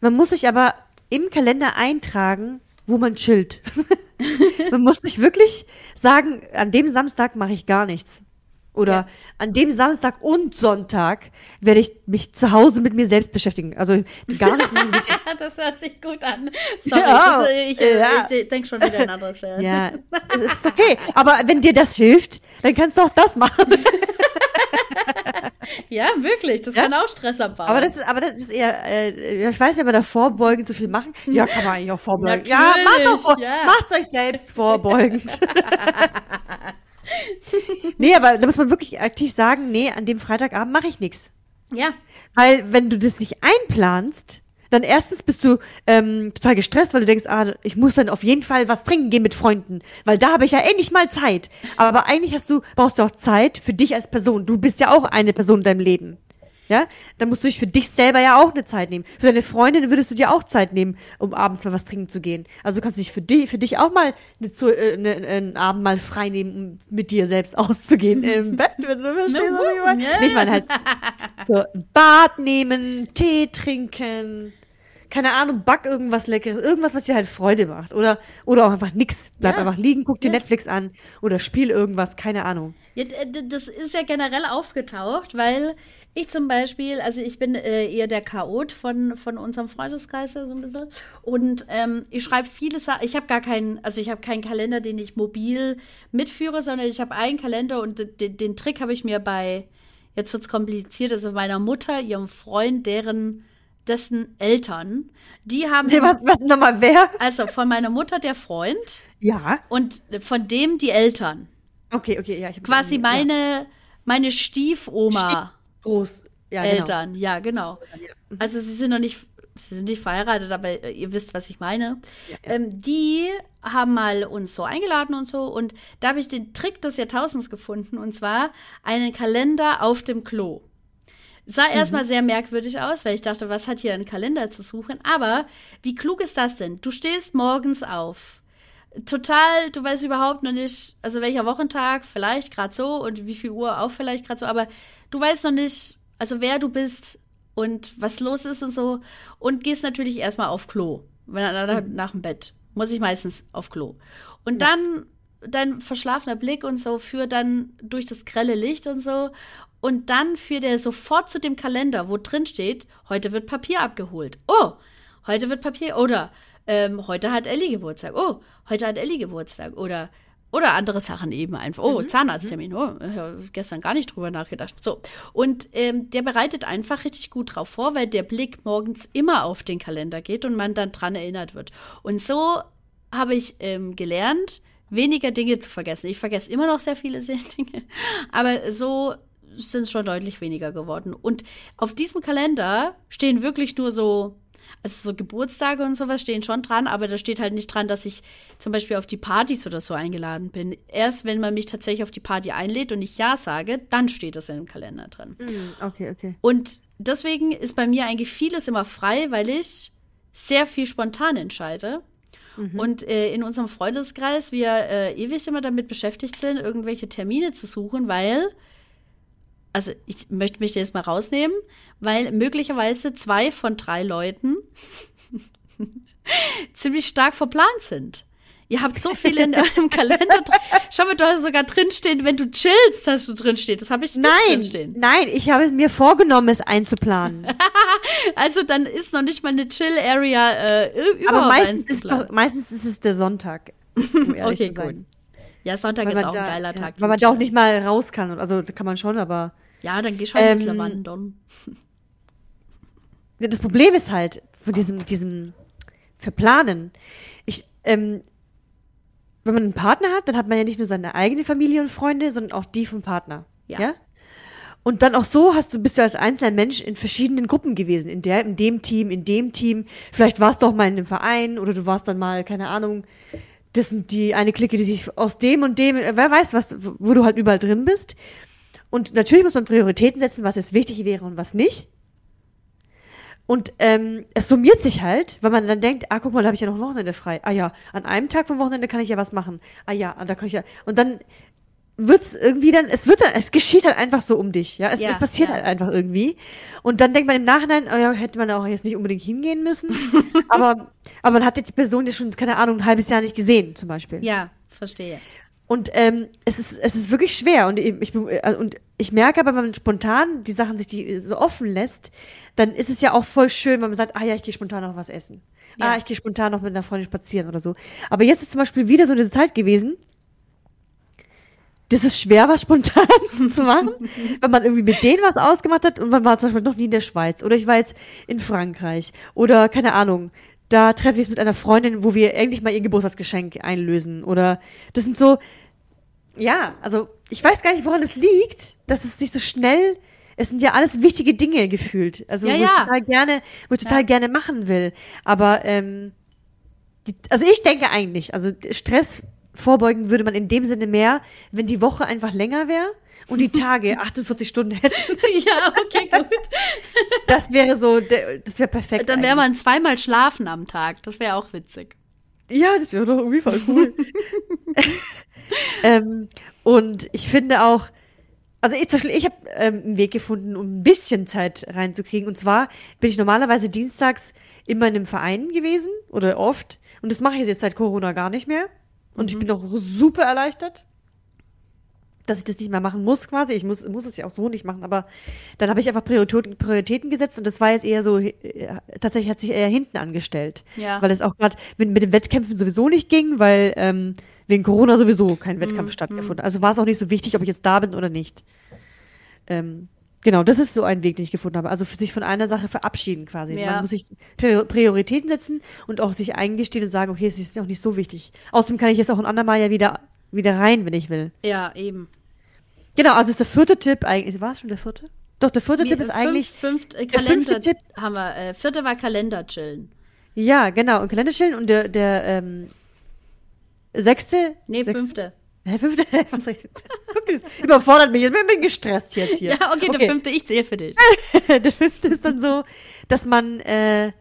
Man muss sich aber im Kalender eintragen, wo man chillt. <laughs> man muss nicht wirklich sagen, an dem Samstag mache ich gar nichts. Oder Ja. an dem Samstag und Sonntag werde ich mich zu Hause mit mir selbst beschäftigen. Also gar nichts machen <laughs> ja das hört sich gut an. Sorry, Ja, das, ich, äh, ja. ich denke schon wieder ein anderes Pferd. Ja, es ist okay. Aber wenn dir das hilft, dann kannst du auch das machen. <laughs> Ja, wirklich, das Ja? kann auch Stress abbauen. Aber das ist, aber das ist eher, äh, ich weiß ja, immer da vorbeugend so viel machen. Ja, kann man eigentlich auch vorbeugend. Ja, Natürlich, macht's auch vor, ja. macht's euch selbst vorbeugend. <laughs> <laughs> nee, aber da muss man wirklich aktiv sagen, nee, an dem Freitagabend mache ich nichts. ja, Weil wenn du das nicht einplanst, dann erstens bist du ähm, total gestresst, weil du denkst, ah, ich muss dann auf jeden Fall was trinken gehen mit Freunden, weil da habe ich ja endlich mal Zeit. Aber eigentlich hast du, brauchst du auch Zeit für dich als Person. Du bist ja auch eine Person in deinem Leben. Ja, dann musst du dich für dich selber ja auch eine Zeit nehmen. Für deine Freundin würdest du dir auch Zeit nehmen, um abends mal was trinken zu gehen. Also du kannst dich für dich, für dich auch mal eine, äh, eine, einen Abend mal frei nehmen, um mit dir selbst <laughs> auszugehen im Bett. Wenn du verstehst, was ich meine? Nee, ich meine halt so Bad nehmen, Tee trinken, keine Ahnung, back irgendwas Leckeres, irgendwas, was dir halt Freude macht. Oder, oder auch einfach nix. Bleib Ja. einfach liegen, guck dir Ja. Netflix an oder spiel irgendwas, keine Ahnung. Ja, das ist ja generell aufgetaucht, weil ich zum Beispiel, also ich bin äh, eher der Chaot von, von unserem Freundeskreis so ein bisschen. Und ähm, ich schreibe viele Sachen. Ich habe gar keinen, also ich habe keinen Kalender, den ich mobil mitführe, sondern ich habe einen Kalender und d- d- den Trick habe ich mir bei, jetzt wird's kompliziert, also meiner Mutter, ihrem Freund, deren, dessen Eltern, die haben, Nee, was, was nochmal, wer? also von meiner Mutter der Freund Ja. und von dem die Eltern. Okay, okay, ja. Ich Quasi ja. meine, meine Stiefoma. Groß. Ja, genau. Eltern, ja, genau. Also sie sind noch nicht, sie sind nicht verheiratet, aber äh, ihr wisst, was ich meine. Ähm, die haben mal uns so eingeladen und so und da habe ich den Trick des Jahrtausends gefunden und zwar einen Kalender auf dem Klo. Sah erstmal sehr merkwürdig aus, weil ich dachte, was hat hier ein Kalender zu suchen? Aber wie klug ist das denn? Du stehst morgens auf. Total, du weißt überhaupt noch nicht, also welcher Wochentag, vielleicht gerade so und wie viel Uhr auch vielleicht gerade so, aber du weißt noch nicht, also wer du bist und was los ist und so und gehst natürlich erstmal auf Klo, wenn, nach, nach dem Bett. Muss ich meistens auf Klo. Und dann dein verschlafener Blick und so führt dann durch das grelle Licht und so. Und dann führt er sofort zu dem Kalender, wo drin steht, heute wird Papier abgeholt. Oh, heute wird Papier. Oder ähm, heute hat Ellie Geburtstag. Oh, heute hat Ellie Geburtstag. Oder, oder andere Sachen eben einfach. Oh, Zahnarzttermin. Oh, ich hab gestern gar nicht drüber nachgedacht. So. Und ähm, der bereitet einfach richtig gut drauf vor, weil der Blick morgens immer auf den Kalender geht und man dann dran erinnert wird. Und so habe ich ähm, gelernt, weniger Dinge zu vergessen. Ich vergesse immer noch sehr viele <laughs> Dinge, aber so sind es schon deutlich weniger geworden. Und auf diesem Kalender stehen wirklich nur so, also so Geburtstage und sowas stehen schon dran, aber da steht halt nicht dran, dass ich zum Beispiel auf die Partys oder so eingeladen bin. Erst wenn man mich tatsächlich auf die Party einlädt und ich Ja sage, dann steht das im Kalender drin. Mhm, Okay, okay. Und deswegen ist bei mir eigentlich vieles immer frei, weil ich sehr viel spontan entscheide. Und äh, in unserem Freundeskreis wir äh, ewig immer damit beschäftigt sind, irgendwelche Termine zu suchen, weil, also ich möchte mich jetzt mal rausnehmen, weil möglicherweise zwei von drei Leuten <laughs> ziemlich stark verplant sind. Ihr habt so viel in eurem <laughs> Kalender drin. Schau mal, du hast sogar drinstehen, wenn du chillst, hast du drinstehen. Das habe ich nicht Nein, drinstehen. nein, ich habe mir vorgenommen, es einzuplanen. <laughs> Also dann ist noch nicht mal eine Chill-Area äh, überhaupt Aber meistens ist, doch, meistens ist es der Sonntag. Um Okay, gut. Ja, Sonntag Weil ist auch da, ein geiler ja, Tag. Weil man da auch nicht mal raus kann. Also kann man schon, aber Ja, dann geh schon ähm, Ähm, wandern. <laughs> das Problem ist halt von diesem, diesem Verplanen. Ich, ähm, wenn man einen Partner hat, dann hat man ja nicht nur seine eigene Familie und Freunde, sondern auch die vom Partner. Ja. Ja. Und dann auch so hast du, bist du als einzelner Mensch in verschiedenen Gruppen gewesen. In der, in dem Team, in dem Team. Vielleicht warst du auch mal in einem Verein oder du warst dann mal, keine Ahnung, das sind die eine Clique, die sich aus dem und dem, äh, wer weiß was, wo du halt überall drin bist. Und natürlich muss man Prioritäten setzen, was jetzt wichtig wäre und was nicht. Und ähm, es summiert sich halt, weil man dann denkt, ah, guck mal, da habe ich ja noch ein Wochenende frei. Ah ja, an einem Tag vom Wochenende kann ich ja was machen. Ah ja, da kann ich ja. Und dann wird's irgendwie dann, es wird dann, es geschieht halt einfach so um dich, ja. Es, Ja, es passiert ja. halt einfach irgendwie. Und dann denkt man im Nachhinein, oh ja, hätte man auch jetzt nicht unbedingt hingehen müssen. <laughs> aber, aber man hat jetzt die Person ja schon, keine Ahnung, ein halbes Jahr nicht gesehen, zum Beispiel. Ja, verstehe. Und ähm, es ist es ist wirklich schwer und ich, äh, und ich merke aber, wenn man spontan die Sachen sich die so offen lässt, dann ist es ja auch voll schön, wenn man sagt, ah ja, ich gehe spontan noch was essen. Ja. Ah, ich gehe spontan noch mit einer Freundin spazieren oder so. Aber jetzt ist zum Beispiel wieder so eine Zeit gewesen. Das ist schwer, was spontan <laughs> zu machen, wenn man irgendwie mit denen was ausgemacht hat und man war zum Beispiel noch nie in der Schweiz oder ich war jetzt in Frankreich oder keine Ahnung. Da treffe ich es mit einer Freundin, wo wir endlich mal ihr Geburtstagsgeschenk einlösen oder das sind so, ja, also ich weiß gar nicht, woran es liegt, dass es sich so schnell es sind ja alles wichtige Dinge gefühlt. Also Ja, wo ja. ich total gerne, wo ich total Ja. gerne machen will. Aber ähm, die, also ich denke eigentlich, also Stress vorbeugen würde man in dem Sinne mehr, wenn die Woche einfach länger wäre und die Tage 48 Stunden hätten. <laughs> ja, okay, gut. Das wäre so, das wäre perfekt. Dann wäre man zweimal schlafen am Tag. Das wäre auch witzig. Ja, das wäre doch irgendwie voll cool. <laughs> ähm, und ich finde auch, also ich, zum Beispiel, ich habe ähm, einen Weg gefunden, um ein bisschen Zeit reinzukriegen. Und zwar bin ich normalerweise dienstags immer in einem Verein gewesen oder oft. Und das mache ich jetzt seit Corona gar nicht mehr. Und ich bin auch super erleichtert, dass ich das nicht mehr machen muss quasi. Ich muss, muss es ja auch so nicht machen, aber dann habe ich einfach Prioritäten, Prioritäten gesetzt und das war jetzt eher so, äh, tatsächlich hat sich eher hinten angestellt. Ja. Weil es auch gerade mit, mit den Wettkämpfen sowieso nicht ging, weil ähm, wegen Corona sowieso kein Wettkampf stattgefunden. Also war es auch nicht so wichtig, ob ich jetzt da bin oder nicht. Ähm, genau, das ist so ein Weg, den ich gefunden habe. Also für sich von einer Sache verabschieden quasi. Ja. Man muss sich Prior- Prioritäten setzen und auch sich eingestehen und sagen, okay, es ist auch nicht so wichtig. Außerdem kann ich jetzt auch ein andermal ja wieder, wieder rein, wenn ich will. Ja, eben. Genau, also ist der vierte Tipp eigentlich. War es schon der vierte? Doch, der vierte Tipp ist Fünf- eigentlich. Fünft, äh, der fünfte Tipp- haben wir. Äh, vierte war Kalender chillen. Ja, genau. Und Kalender chillen und der, der ähm, sechste. Nee, sechste- fünfte. Hä, fünfte? <laughs> Was Guck, das überfordert mich. jetzt. Ich bin gestresst jetzt hier. Ja, okay, der fünfte, ich zähle für dich. <laughs> der fünfte ist dann so, dass man äh,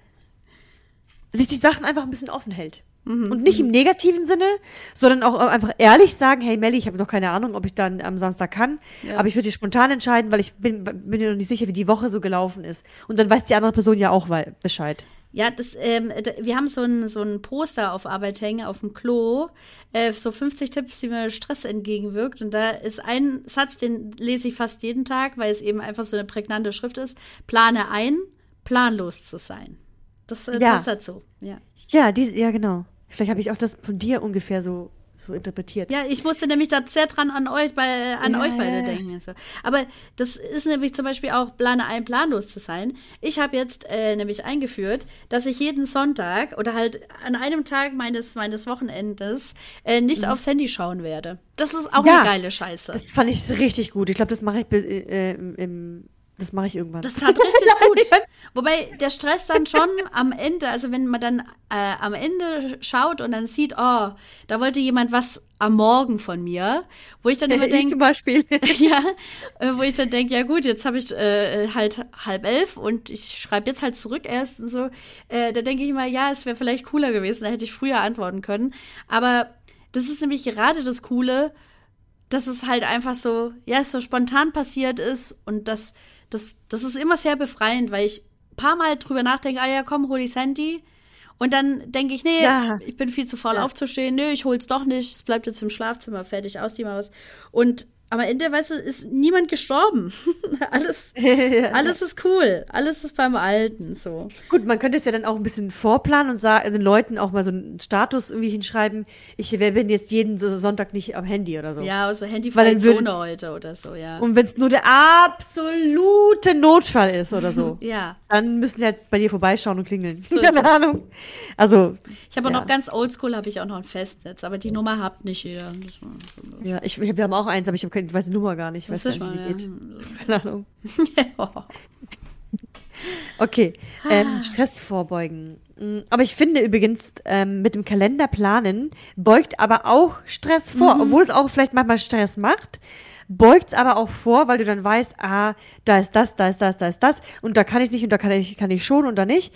sich die Sachen einfach ein bisschen offen hält. Mhm, Und nicht im negativen Sinne, sondern auch einfach ehrlich sagen, hey Melli, ich habe noch keine Ahnung, ob ich dann am Samstag kann, Ja. aber ich würde spontan entscheiden, weil ich bin, bin mir noch nicht sicher, wie die Woche so gelaufen ist. Und dann weiß die andere Person ja auch Bescheid. Ja, das, ähm, wir haben so ein, so ein Poster auf Arbeit hängen, auf dem Klo, äh, so 50 Tipps, wie man Stress entgegenwirkt. Und da ist ein Satz, den lese ich fast jeden Tag, weil es eben einfach so eine prägnante Schrift ist. Plane ein, planlos zu sein. Das äh, Ja. passt dazu. Ja. Ja, die, ja genau. Vielleicht habe ich auch das von dir ungefähr so, so interpretiert. Ja, ich musste nämlich da sehr dran an euch, bei, an Ja, euch beide ja, ja. denken. Also. Aber das ist nämlich zum Beispiel auch plane ein, planlos zu sein. Ich habe jetzt äh, nämlich eingeführt, dass ich jeden Sonntag oder halt an einem Tag meines, meines Wochenendes äh, nicht aufs Handy schauen werde. Das ist auch Mhm. Eine geile Scheiße. Das fand ich richtig gut. Ich glaube, das mache ich äh, im, im, das mache ich irgendwann. Das tat richtig <laughs> gut. Wobei der Stress dann schon am Ende, also wenn man dann äh, am Ende schaut und dann sieht, oh, da wollte jemand was am Morgen von mir, wo ich dann immer <laughs> denke, zum Beispiel. <laughs> ja, äh, wo ich dann denke, ja gut, jetzt habe ich äh, halt halb elf und ich schreibe jetzt halt zurück erst und so. Äh, da denke ich immer, ja, es wäre vielleicht cooler gewesen, da hätte ich früher antworten können. Aber das ist nämlich gerade das Coole, dass es halt einfach so, ja, es so spontan passiert ist und das, das, das ist immer sehr befreiend, weil ich ein paar Mal drüber nachdenke, ah ja, komm, hol ich Handy. Und dann denke ich, nee, Ja. ich bin viel zu faul Ja. aufzustehen, nö, ich hol's doch nicht, es bleibt jetzt im Schlafzimmer, fertig aus die Maus. Und am Ende, weißt du, ist niemand gestorben. <laughs> alles, <laughs> alles ist cool. Alles ist beim Alten so. Gut, man könnte es ja dann auch ein bisschen vorplanen und sagen, den Leuten auch mal so einen Status irgendwie hinschreiben, ich bin jetzt jeden so- Sonntag nicht am Handy oder so. Ja, also Weil dann würden- Zone heute oder so, ja. Und wenn es nur der absolute Notfall ist oder so, <laughs> ja. dann müssen sie halt bei dir vorbeischauen und klingeln. So Keine. Ahnung. Also, Ich habe auch Ja. noch ganz oldschool, habe ich auch noch ein Festnetz, aber die Nummer habt nicht jeder. Ja, ich, wir haben auch eins, aber ich, hab keine, ich weiß die Nummer gar nicht. Ich weiß das gar nicht, wie die ja. geht. Keine Ahnung. <laughs> Okay, ähm, Stress vorbeugen. Mm, Aber ich finde übrigens, ähm, mit dem Kalender planen beugt aber auch Stress vor, obwohl es auch vielleicht manchmal Stress macht, beugt es aber auch vor, weil du dann weißt, ah, da ist das, da ist das, da ist das und da kann ich nicht und da kann ich, kann ich schon und da nicht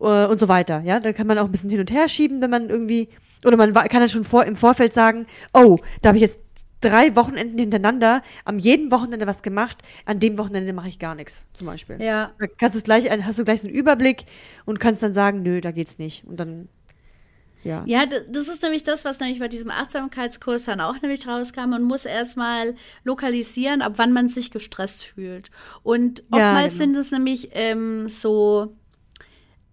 äh, und so weiter. Ja, dann kann man auch ein bisschen hin und her schieben, wenn man irgendwie, oder man kann dann schon vor, im Vorfeld sagen, oh, da habe ich jetzt drei Wochenenden hintereinander, am jeden Wochenende was gemacht, an dem Wochenende mache ich gar nichts, zum Beispiel. Ja. Da kannst du gleich, hast du gleich so einen Überblick und kannst dann sagen, nö, da geht's nicht. Und dann, ja. Ja, das ist nämlich das, was nämlich bei diesem Achtsamkeitskurs dann auch nämlich rauskam. Man muss erstmal lokalisieren, ab wann man sich gestresst fühlt. Und Ja, oftmals genau. sind es nämlich ähm, so,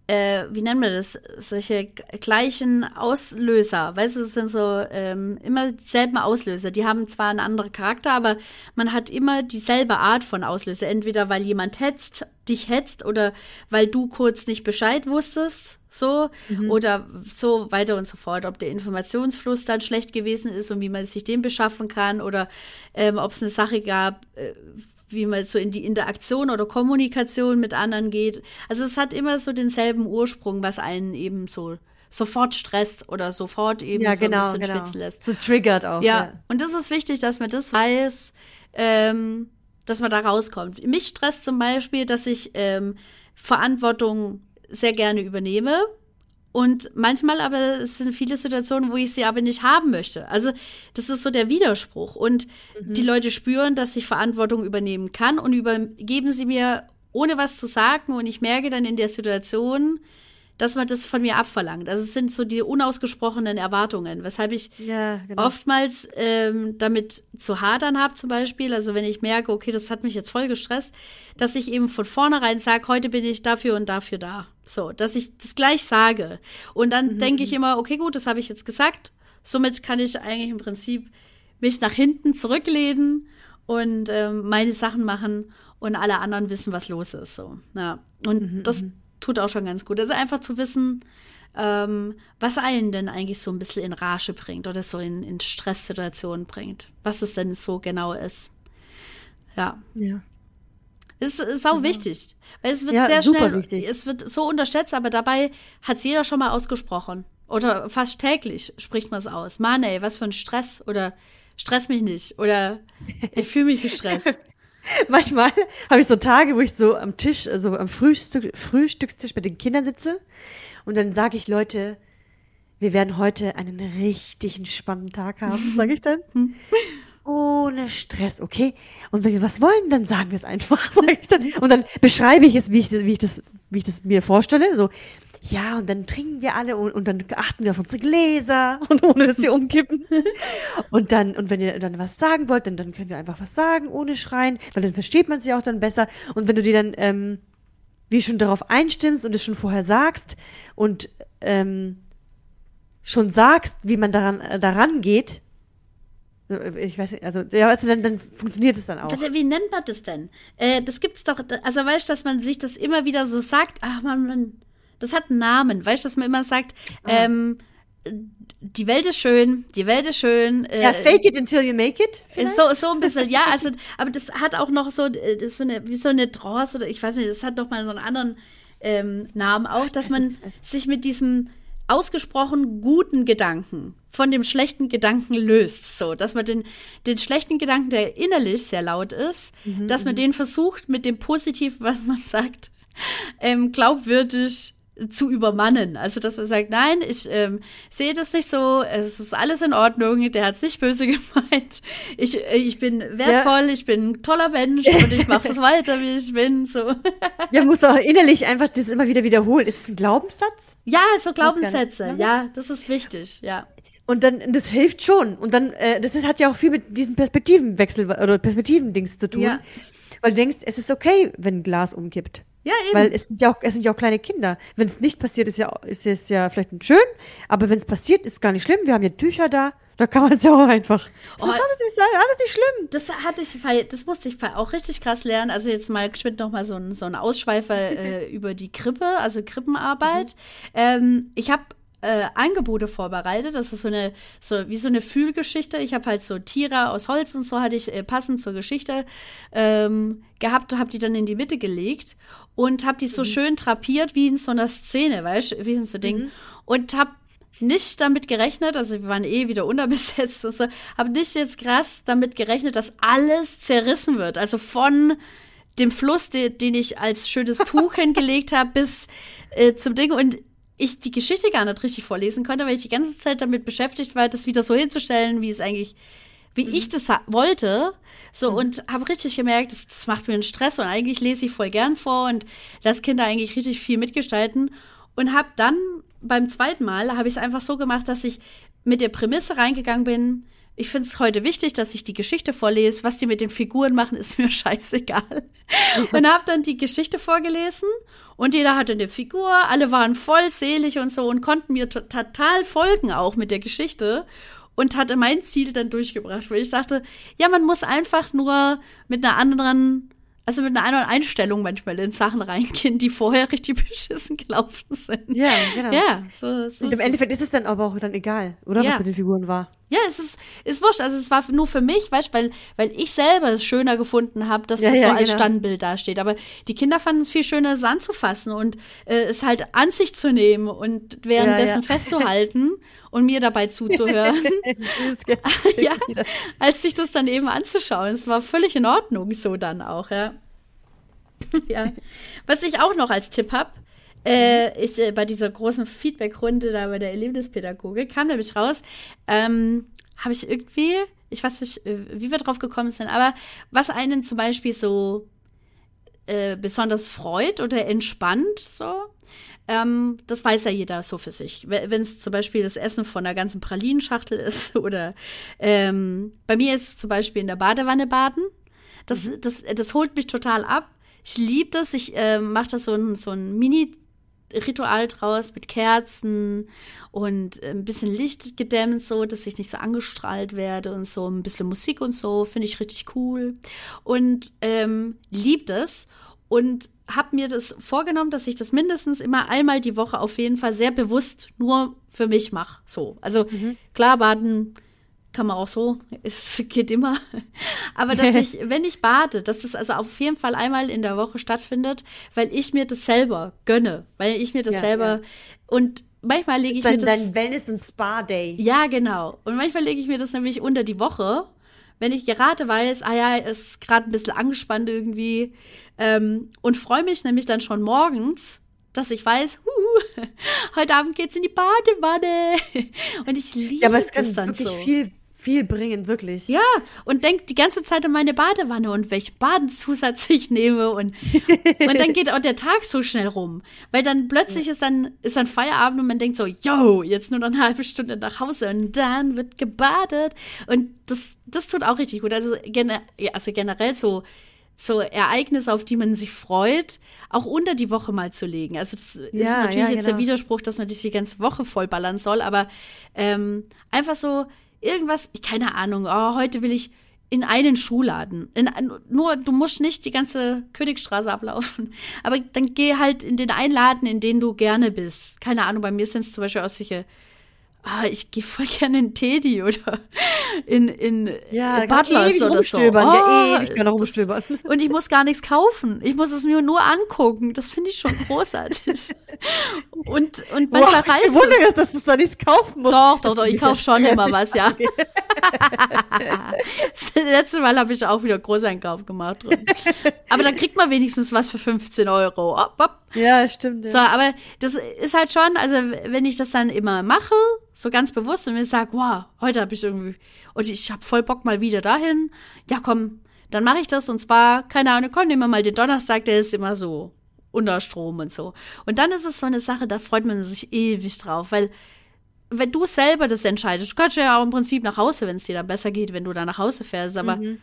äh, wie nennen wir das, solche gleichen Auslöser. Weißt du, es sind so ähm, immer dieselben Auslöser. Die haben zwar einen anderen Charakter, aber man hat immer dieselbe Art von Auslöser. Entweder weil jemand hetzt, dich hetzt oder weil du kurz nicht Bescheid wusstest, so, oder so weiter und so fort. Ob der Informationsfluss dann schlecht gewesen ist und wie man sich den beschaffen kann oder ähm, ob es eine Sache gab, äh, wie man so in die Interaktion oder Kommunikation mit anderen geht. Also es hat immer so denselben Ursprung, was einen eben so sofort stresst oder sofort eben Ja, so genau, ein bisschen genau. schwitzen lässt. So triggert auch. Ja, und das ist wichtig, dass man das weiß, ähm, dass man da rauskommt. Mich stresst zum Beispiel, dass ich ähm, Verantwortung sehr gerne übernehme. Und manchmal aber es sind viele Situationen, wo ich sie aber nicht haben möchte. Also das ist so der Widerspruch. Und die Leute spüren, dass ich Verantwortung übernehmen kann und übergeben sie mir, ohne was zu sagen. Und ich merke dann in der Situation, dass man das von mir abverlangt. Also es sind so die unausgesprochenen Erwartungen, weshalb ich Ja, genau. oftmals ähm, damit zu hadern habe, zum Beispiel. Also wenn ich merke, okay, das hat mich jetzt voll gestresst, dass ich eben von vornherein sage, heute bin ich dafür und dafür da. So, dass ich das gleich sage. Und dann denke ich immer, okay, gut, das habe ich jetzt gesagt. Somit kann ich eigentlich im Prinzip mich nach hinten zurücklehnen und ähm, meine Sachen machen und alle anderen wissen, was los ist. So, ja. Und das tut auch schon ganz gut. Also einfach zu wissen, ähm, was einen denn eigentlich so ein bisschen in Rage bringt oder so in, in Stresssituationen bringt. Was es denn so genau ist. Ja. Ja. Es ist sau wichtig. Weil es wird Ja, sehr schnell, wichtig. es wird so unterschätzt, aber dabei hat es jeder schon mal ausgesprochen. Oder fast täglich spricht man es aus. Mann, ey, was für ein Stress. Oder stress mich nicht. Oder <laughs> ich fühle mich gestresst. <laughs> Manchmal habe ich so Tage, wo ich so am Tisch, also am Frühstück, Frühstückstisch mit den Kindern sitze und dann sage ich, Leute, wir werden heute einen richtig entspannten Tag haben, sage ich dann. <laughs> Ohne Stress, okay? Und wenn wir was wollen, dann sagen wir es einfach, <laughs> sage ich dann. Und dann beschreibe ich es, wie ich, das- wie ich das, wie ich das mir vorstelle. So, ja, und dann trinken wir alle und, und dann achten wir auf unsere Gläser <laughs> und ohne dass sie umkippen. Und dann, und wenn ihr dann was sagen wollt, dann, dann könnt ihr einfach was sagen, ohne schreien, weil dann versteht man sie auch dann besser. Und wenn du dir dann, ähm, wie schon darauf einstimmst und es schon vorher sagst und ähm, schon sagst, wie man daran, äh, daran geht, ich weiß nicht, also, ja, weißt du, dann, dann funktioniert es dann auch. Wie nennt man das denn? Äh, das gibt's doch, also weißt du, dass man sich das immer wieder so sagt, ach man, man das hat einen Namen, weißt du, dass man immer sagt, Ah. ähm, die Welt ist schön, die Welt ist schön. Äh, Ja, fake it until you make it. so, so ein bisschen, ja, also, aber das hat auch noch so, äh, das ist so eine, wie so eine Trance oder ich weiß nicht, das hat doch mal so einen anderen ähm, Namen auch, dass man sich mit diesem ausgesprochen guten Gedanken von dem schlechten Gedanken löst, so, dass man den, den schlechten Gedanken, der innerlich sehr laut ist, dass man den versucht, mit dem Positiven, was man <laughs> sagt, ähm, glaubwürdig zu übermannen. Also, dass man sagt, nein, ich ähm, sehe das nicht so, es ist alles in Ordnung, der hat es nicht böse <laughs> gemeint. Ich, äh, ich bin wertvoll, ich bin ein toller Mensch und ich mache es <laughs> weiter, wie ich bin. So. Ja, muss auch innerlich einfach das immer wieder wiederholen. Ist es ein Glaubenssatz? ja, so. Glaubenssätze, Was? ja, das ist wichtig, ja. Und dann, das hilft schon. Und dann, äh, das ist, hat ja auch viel mit diesem Perspektivenwechsel oder Perspektivendings zu tun. Ja. Weil du denkst, es ist okay, wenn ein Glas umkippt. Ja, eben. Weil es sind ja auch, es sind ja auch kleine Kinder. Wenn es nicht passiert, ist ja, ist es ja vielleicht schön, aber wenn es passiert, ist gar nicht schlimm. Wir haben ja Tücher da, da kann man es ja auch einfach. Das Oh. ist alles nicht, alles nicht schlimm. Das hatte ich, das musste ich auch richtig krass lernen. Also jetzt mal geschwind noch mal so ein, so ein Ausschweifer <laughs> äh, über die Krippe, also Krippenarbeit. Ähm, ich habe äh, Angebote vorbereitet. Das ist so eine, so wie so eine Fühlgeschichte. Ich habe halt so Tiere aus Holz und so hatte ich äh, passend zur Geschichte ähm, gehabt, habe die dann in die Mitte gelegt und habe die so schön drapiert wie in so einer Szene, weißt du, wie in so Ding. Und habe nicht damit gerechnet, also wir waren eh wieder unterbesetzt und so, habe nicht jetzt krass damit gerechnet, dass alles zerrissen wird. Also von dem Fluss, de, den ich als schönes Tuch <laughs> hingelegt habe, bis äh, zum Ding und ich die Geschichte gar nicht richtig vorlesen konnte, weil ich die ganze Zeit damit beschäftigt war, das wieder so hinzustellen, wie es eigentlich, wie ich das wollte. So, und habe richtig gemerkt, das, das macht mir einen Stress und eigentlich lese ich voll gern vor und lasse Kinder eigentlich richtig viel mitgestalten. Und habe dann beim zweiten Mal, habe ich es einfach so gemacht, dass ich mit der Prämisse reingegangen bin, ich finde es heute wichtig, dass ich die Geschichte vorlese. Was die mit den Figuren machen, <laughs> ist mir scheißegal. Und habe dann die Geschichte vorgelesen und jeder hatte eine Figur, alle waren voll selig und so und konnten mir to- total folgen auch mit der Geschichte und hatte mein Ziel dann durchgebracht, weil ich dachte, ja, man muss einfach nur mit einer anderen, also mit einer anderen Einstellung manchmal in Sachen reingehen, die vorher richtig <laughs> beschissen gelaufen sind. Ja, genau. Ja, so, so Und im. Endeffekt ist es dann aber auch dann egal, oder? Ja. Was mit den Figuren war. Ja, es ist, ist wurscht. Also es war nur für mich, weißt weil, weil ich selber es schöner gefunden habe, dass Ja, das ja, so als genau. Standbild dasteht. Aber die Kinder fanden es viel schöner, es anzufassen und äh, es halt an sich zu nehmen und währenddessen ja. festzuhalten <laughs> und mir dabei zuzuhören. <laughs> <laughs> ja, als sich das dann eben anzuschauen. Es war völlig in Ordnung so dann auch, ja. ja. Was ich auch noch als Tipp habe, äh, ist äh, bei dieser großen Feedback-Runde da bei der Erlebnispädagogik, kam nämlich raus, ähm, habe ich irgendwie, ich weiß nicht, äh, wie wir drauf gekommen sind, aber was einen zum Beispiel so äh, besonders freut oder entspannt, so, ähm, das weiß ja jeder so für sich. Wenn es zum Beispiel das Essen von einer ganzen Pralinenschachtel ist <laughs> oder ähm, bei mir ist es zum Beispiel in der Badewanne baden. Das, das, das holt mich total ab. Ich liebe das. Ich äh, mache das so ein, so ein Mini-Ritual draus mit Kerzen und äh, ein bisschen Licht gedämmt, so dass ich nicht so angestrahlt werde und so ein bisschen Musik und so. Finde ich richtig cool. Und ähm, liebe das und habe mir das vorgenommen, dass ich das mindestens immer einmal die Woche auf jeden Fall sehr bewusst nur für mich mache. So, also klar, baden kann man auch so, es <laughs> geht immer. Aber dass <laughs> ich, wenn ich bade, dass das also auf jeden Fall einmal in der Woche stattfindet, weil ich mir das selber gönne, weil ich mir das Ja, selber ja. und manchmal lege ich Dein, mir das dein Wellness- und Spa-Day. ja, genau. Und manchmal lege ich mir das nämlich unter die Woche, wenn ich gerade weiß, ah ja, ist gerade ein bisschen angespannt irgendwie ähm, und freue mich nämlich dann schon morgens, dass ich weiß, huhu, <laughs> heute Abend geht's in die Badewanne. Und ich liebe Ja, aber es kann dann wirklich so. viel, viel bringen, wirklich. Ja, und denk die ganze Zeit an meine Badewanne und welchen Badenzusatz <laughs> ich nehme und, und dann geht auch der Tag so schnell rum. Weil dann plötzlich ist dann, ist dann Feierabend und man denkt so, yo, jetzt nur noch eine halbe Stunde nach Hause und dann wird gebadet. Und das, das tut auch richtig gut. Also, gener ja, also generell so, so Ereignisse, auf die man sich freut, auch unter die Woche mal zu legen. Also das ist Ja, natürlich ja, jetzt der genau. Widerspruch, dass man das die ganze Woche vollballern soll, aber ähm, einfach so irgendwas, keine Ahnung, oh, heute will ich in einen Schuhladen. In, nur, du musst nicht die ganze Königstraße ablaufen. <laughs> Aber dann geh halt in den Einladen, in den du gerne bist. Keine Ahnung, bei mir sind es zum Beispiel auch solche, ah, ich gehe voll <laughs> gerne in Teddy oder in, in Ja, Butlers ewig oder so. rumstöbern, ja, Oh, ewig kann rumstöbern. das- Und ich muss gar nichts kaufen. Ich muss es mir nur angucken. Das finde ich schon großartig. <laughs> und, und manchmal ich wundere es. es, dass du da nichts kaufen musst. Doch, doch, doch, ist ich kaufe schon immer was, ja. <laughs> Das letzte Mal habe ich auch wieder Großeinkauf gemacht. drin. Aber dann kriegt man wenigstens was für 15 Euro. Hopp, hopp. Ja, stimmt. Ja. So, aber das ist halt schon, also wenn ich das dann immer mache, so ganz bewusst und mir sage, wow, heute habe ich irgendwie, und ich habe voll Bock mal wieder dahin, ja komm, dann mache ich das und zwar, keine Ahnung, komm, nehmen wir mal den Donnerstag, der ist immer so unter Strom und so. Und dann ist es so eine Sache, da freut man sich ewig drauf, weil wenn du selber das entscheidest, du kannst ja auch im Prinzip nach Hause, wenn es dir dann besser geht, wenn du da nach Hause fährst, aber Mhm.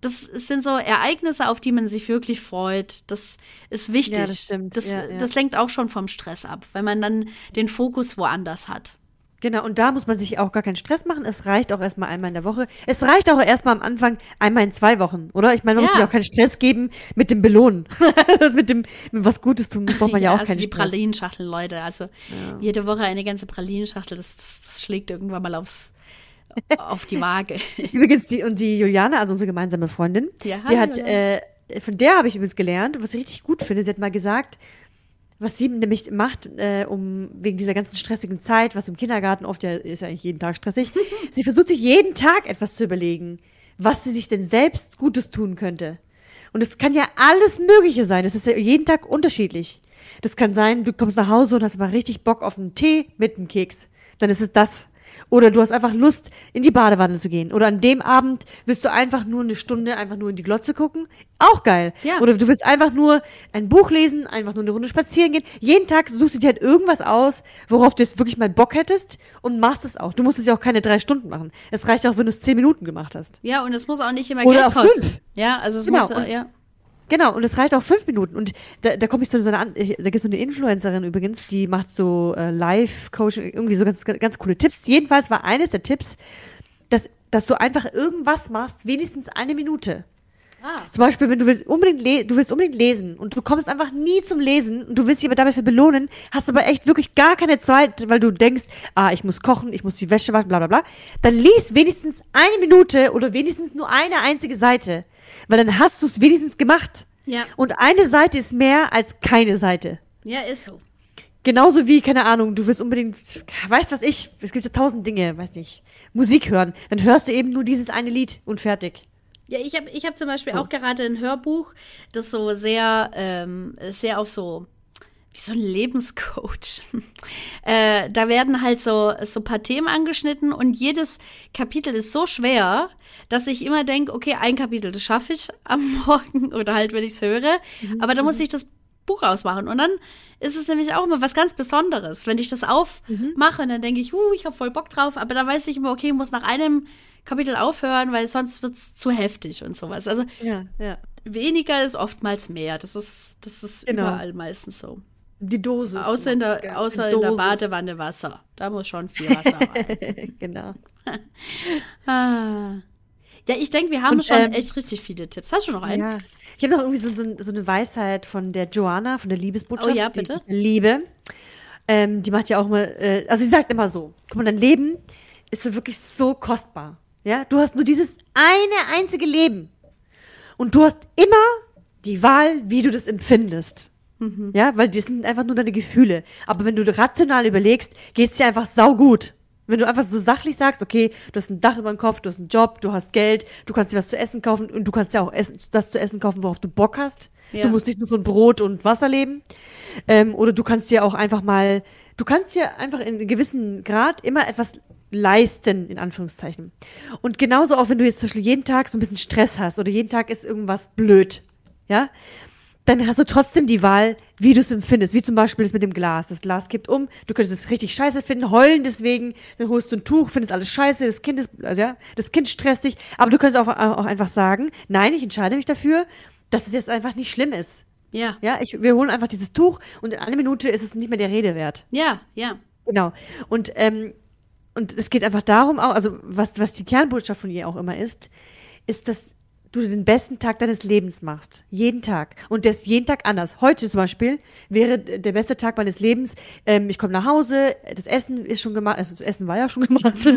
das sind so Ereignisse, auf die man sich wirklich freut. Das ist wichtig. Ja, das stimmt. Das, Ja, ja. das lenkt auch schon vom Stress ab, weil man dann den Fokus woanders hat. Genau, und da muss man sich auch gar keinen Stress machen. Es reicht auch erstmal einmal in der Woche. Es reicht auch erstmal am Anfang einmal in zwei Wochen, oder? Ich meine, man muss Ja. sich auch keinen Stress geben mit dem Belohnen. <laughs> Also mit dem, mit was Gutes tun, braucht man ja, auch also keinen die Stress. Pralinenschachtel, Leute. Also jede Woche eine ganze Pralinenschachtel, das, das, das schlägt irgendwann mal aufs, auf die Waage. <laughs> Übrigens, die, und die Juliane, also unsere gemeinsame Freundin, Ja, die hat, äh, von der habe ich übrigens gelernt, was ich richtig gut finde, sie hat mal gesagt, was sie nämlich macht, äh, um wegen dieser ganzen stressigen Zeit, was im Kindergarten oft ja ist ja eigentlich jeden Tag stressig, <laughs> sie versucht sich jeden Tag etwas zu überlegen, was sie sich denn selbst Gutes tun könnte. Und es kann ja alles Mögliche sein. Das ist ja jeden Tag unterschiedlich. Das kann sein, du kommst nach Hause und hast mal richtig Bock auf einen Tee mit einem Keks. Dann ist es das. Oder du hast einfach Lust, in die Badewanne zu gehen. Oder an dem Abend willst du einfach nur eine Stunde einfach nur in die Glotze gucken. Auch geil. Ja. Oder du willst einfach nur ein Buch lesen, einfach nur eine Runde spazieren gehen. Jeden Tag suchst du dir halt irgendwas aus, worauf du jetzt wirklich mal Bock hättest und machst es auch. Du musst es ja auch keine drei Stunden machen. Es reicht auch, wenn du es zehn Minuten gemacht hast. Ja, und es muss auch nicht immer Oder Geld auch kosten. fünf. Ja, also es Genau, muss, äh, ja. Genau, und es reicht auch fünf Minuten. Und da, da komme ich zu so einer, an- da gibt es so eine Influencerin übrigens, die macht so äh, Live-Coaching, irgendwie so ganz, ganz coole Tipps. Jedenfalls war eines der Tipps, dass, dass du einfach irgendwas machst, wenigstens eine Minute. Ah. Zum Beispiel, wenn du willst unbedingt, du willst unbedingt lesen und du kommst einfach nie zum Lesen und du willst dich aber dafür belohnen, hast aber echt wirklich gar keine Zeit, weil du denkst, ah, ich muss kochen, ich muss die Wäsche waschen, bla bla bla. Dann lies wenigstens eine Minute oder wenigstens nur eine einzige Seite. Weil dann hast du es wenigstens gemacht. Ja. Und eine Seite ist mehr als keine Seite. Ja, ist so. Genauso wie, keine Ahnung, du willst unbedingt, weißt was ich, es gibt ja tausend Dinge, weiß nicht, Musik hören. Dann hörst du eben nur dieses eine Lied und fertig. Ja, ich habe ich hab zum Beispiel auch gerade ein Hörbuch, das so sehr, ähm, sehr auf so, wie so ein Lebenscoach. <laughs> äh, da werden halt so, so ein paar Themen angeschnitten und jedes Kapitel ist so schwer, dass ich immer denke, okay, ein Kapitel, das schaffe ich <laughs> am Morgen oder halt, wenn ich es höre. Aber da muss ich das Buch ausmachen. Und dann ist es nämlich auch immer was ganz Besonderes, wenn ich das aufmache und dann denke ich, uh, ich habe voll Bock drauf, aber da weiß ich immer, okay, ich muss nach einem Kapitel aufhören, weil sonst wird es zu heftig und sowas. Also Ja, ja. weniger ist oftmals mehr. Das ist, das ist Genau. überall meistens so. Die Dosis. Außer in der, Ja, außer die in der. Badewanne Wasser. Da muss schon viel Wasser rein. <laughs> genau. <laughs> ah. Ja, ich denke, wir haben Und, schon ähm, echt richtig viele Tipps. Hast du noch einen? Ja. Ich habe noch irgendwie so, so, so eine Weisheit von der Joanna, von der Liebesbotschaft. Oh ja, die bitte. ich liebe. Ähm, die macht ja auch mal, äh, also sie sagt immer so, guck mal, dein Leben ist wirklich so kostbar. Ja, du hast nur dieses eine einzige Leben. Und du hast immer die Wahl, wie du das empfindest. Mhm. Ja, weil das sind einfach nur deine Gefühle. Aber wenn du rational überlegst, geht's dir einfach saugut. Wenn du einfach so sachlich sagst, okay, du hast ein Dach über dem Kopf, du hast einen Job, du hast Geld, du kannst dir was zu essen kaufen und du kannst ja auch essen, das zu essen kaufen, worauf du Bock hast. Ja. Du musst nicht nur von Brot und Wasser leben. Ähm, oder du kannst dir auch einfach mal, du kannst dir einfach in einem gewissen Grad immer etwas leisten, in Anführungszeichen. Und genauso auch, wenn du jetzt zum Beispiel jeden Tag so ein bisschen Stress hast oder jeden Tag ist irgendwas blöd, ja, dann hast du trotzdem die Wahl, wie du es empfindest. Wie zum Beispiel das mit dem Glas. Das Glas kippt um, du könntest es richtig scheiße finden, heulen deswegen, dann holst du ein Tuch, findest alles scheiße, das Kind ist, also ja, das Kind stresst dich, aber du könntest auch, auch einfach sagen, nein, ich entscheide mich dafür, dass es jetzt einfach nicht schlimm ist. Ja. Ja, ich, wir holen einfach dieses Tuch und in einer Minute ist es nicht mehr der Rede wert. Ja, ja. Genau. Und, ähm, und es geht einfach darum, auch, also was, was die Kernbotschaft von ihr auch immer ist, ist, dass du den besten Tag deines Lebens machst. Jeden Tag. Und der ist jeden Tag anders. Heute zum Beispiel wäre der beste Tag meines Lebens, ähm, ich komme nach Hause, das Essen ist schon gemacht, also das Essen war ja schon <laughs> gemacht.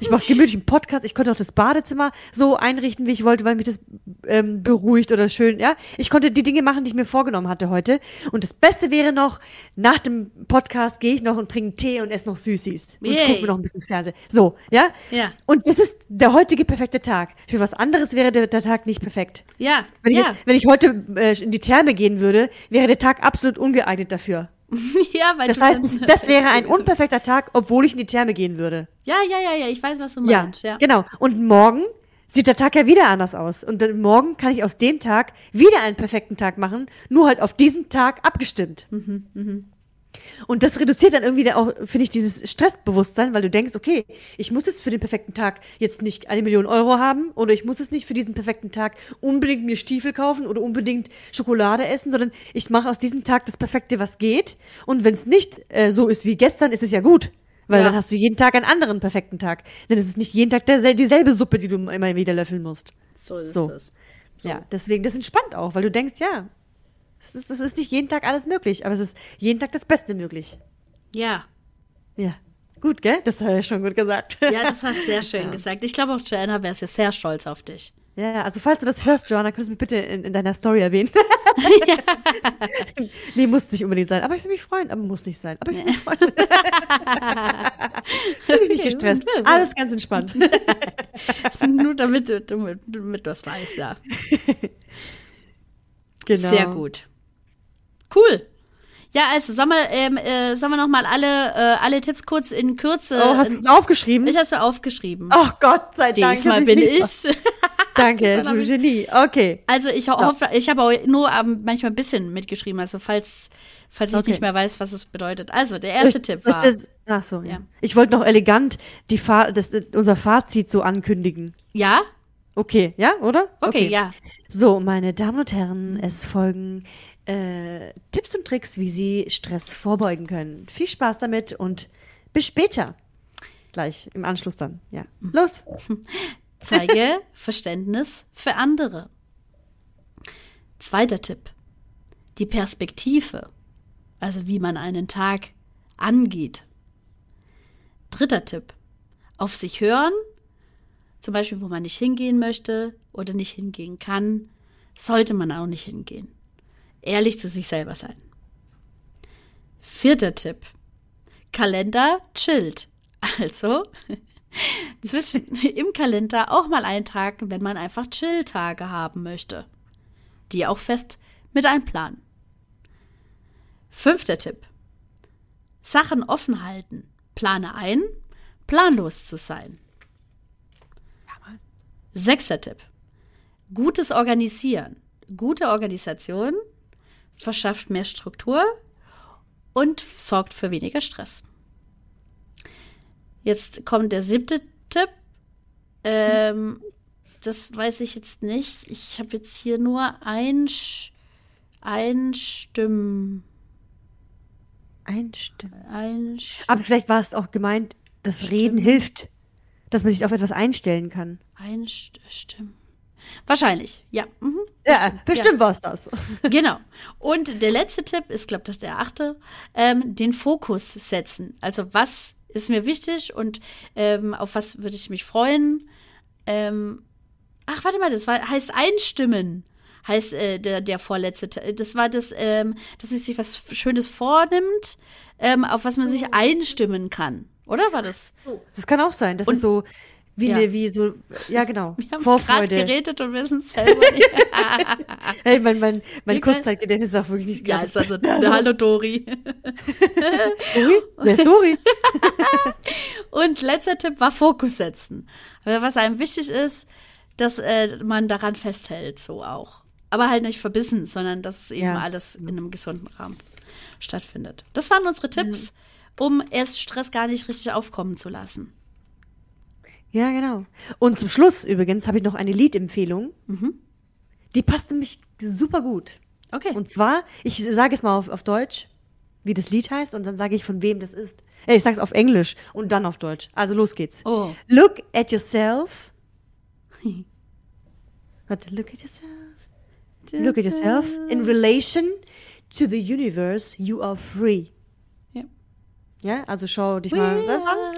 ich mache gemütlich einen Podcast, ich konnte auch das Badezimmer so einrichten, wie ich wollte, weil mich das ähm, beruhigt oder schön, ja. Ich konnte die Dinge machen, die ich mir vorgenommen hatte heute. Und das Beste wäre noch, nach dem Podcast gehe ich noch und trinke Tee und esse noch Süßis. Und Yay. gucke mir noch ein bisschen Fernsehen. So, ja? Ja. Und das ist der heutige perfekte Tag. Für was anderes wäre der, der Tag nicht perfekt. Ja. Wenn ich, ja. jetzt, wenn ich heute äh, in die Therme gehen würde, wäre der Tag absolut ungeeignet dafür. <laughs> ja, weil Das du heißt, das, das <laughs> wäre ein unperfekter Tag, obwohl ich in die Therme gehen würde. Ja, ja, ja, ja, ich weiß, was du Ja, meinst. Ja. genau. Und morgen sieht der Tag ja wieder anders aus. Und dann morgen kann ich aus dem Tag wieder einen perfekten Tag machen, nur halt auf diesen Tag abgestimmt. Und das reduziert dann irgendwie auch, finde ich, dieses Stressbewusstsein, weil du denkst, okay, ich muss es für den perfekten Tag jetzt nicht eine Million Euro haben oder ich muss es nicht für diesen perfekten Tag unbedingt mir Stiefel kaufen oder unbedingt Schokolade essen, sondern ich mache aus diesem Tag das Perfekte, was geht. Und wenn es nicht äh, so ist wie gestern, ist es ja gut. Weil Ja. dann hast du jeden Tag einen anderen perfekten Tag. Denn es ist nicht jeden Tag dersel- dieselbe Suppe, die du immer wieder löffeln musst. So ist So. es. So. Ja, deswegen, das entspannt auch, weil du denkst, ja, es ist, es ist nicht jeden Tag alles möglich, aber es ist jeden Tag das Beste möglich. Ja. Ja. Gut, gell? Das hat er schon gut gesagt. Ja, das hast du sehr <laughs> schön gesagt. Ich glaube auch Joanna wäre sehr, sehr stolz auf dich. Ja, also falls du das hörst, Joanna, könntest du mich bitte in, in deiner Story erwähnen. <laughs> nee, muss nicht unbedingt sein. Aber ich will mich freuen. Aber muss nicht sein. Aber ich will mich freuen. <laughs> Fühl mich nicht gestresst. Alles ganz entspannt. Nur damit du, damit, damit du das weißt, ja. Genau. Sehr gut. Cool. Ja, also sollen wir, ähm, äh, sollen wir noch mal alle, äh, alle Tipps kurz in Kürze. Oh, hast du es aufgeschrieben? ich habe schon aufgeschrieben. oh Gott sei Dank. Diesmal bin ich. <laughs> Danke, du ich- Genie. Okay. Also ich hoffe, ich habe auch nur ähm, manchmal ein bisschen mitgeschrieben, also falls, falls ich Okay. nicht mehr weiß, was es bedeutet. Also der erste ich- Tipp ich war. Das, ach so, ja. Ich wollte noch elegant die Fa das, unser Fazit so ankündigen. ja? Okay, ja, oder? Okay, ja. So, meine Damen und Herren, es folgen äh, Tipps und Tricks, wie Sie Stress vorbeugen können. Viel Spaß damit und bis später. Gleich im Anschluss dann. Ja. Los. <laughs> Zeige Verständnis für andere. Zweiter Tipp. Die Perspektive. Also wie man einen Tag angeht. Dritter Tipp. Auf sich hören. Zum Beispiel, wo man nicht hingehen möchte oder nicht hingehen kann, sollte man auch nicht hingehen. Ehrlich zu sich selber sein. Vierter Tipp. Kalender chillt. Also <laughs> zwischen, im Kalender auch mal eintragen, wenn man einfach Chill-Tage haben möchte. Die auch fest mit einplanen. Fünfter Tipp. Sachen offen halten. Plane ein, planlos zu sein. Sechster Tipp. Gutes Organisieren. Gute Organisation verschafft mehr Struktur und sorgt für weniger Stress. Jetzt kommt der siebte Tipp. Ähm, das weiß ich jetzt nicht. Ich habe jetzt hier nur ein, Einstimmen. Einstimmen. Einst Aber vielleicht war es auch gemeint, dass Reden hilft, dass man sich auf etwas einstellen kann. Einstimmen. Wahrscheinlich, ja. Mhm. Ja, bestimmt war es das. <laughs> Genau. Und der letzte Tipp ist, glaube ich, der achte, ähm, den Fokus setzen. Also was ist mir wichtig und ähm, auf was würde ich mich freuen? Ähm, ach, warte mal, das war, heißt einstimmen. Heißt äh, der, der vorletzte. Te- Das war das, ähm, dass man sich was Schönes vornimmt, ähm, auf was man sich einstimmen kann. Oder war das? Das kann auch sein. Das Und- ist so wie Ja. eine, wie so, ja genau, Wir haben gerade Vorfreude. geredet und wissen es selber nicht. <laughs> Hey, mein, mein, mein. Kurzzeitgedächtnis ist auch wirklich nicht ja, ganz. ist also, <laughs> Hallo Dori. <laughs> Dori? Wer ist Dori? Und letzter Tipp war Fokus setzen. Aber was einem wichtig ist, dass äh, man daran festhält, so auch. Aber halt nicht verbissen, sondern dass eben Ja. alles in einem gesunden Rahmen stattfindet. Das waren unsere Tipps, um erst Stress gar nicht richtig aufkommen zu lassen. Ja, genau. Und zum Schluss übrigens habe ich noch eine Liedempfehlung. Mhm. Die passt nämlich super gut. Okay. Und zwar, ich sage es mal auf, auf Deutsch, wie das Lied heißt, und dann sage ich, von wem das ist. Äh, ich sage es auf Englisch und dann auf Deutsch. Also los geht's. Oh. Look at yourself. <laughs> Warte, look at yourself. Look at yourself. In relation to the universe, you are free. Ja. Ja, also schau dich mal an.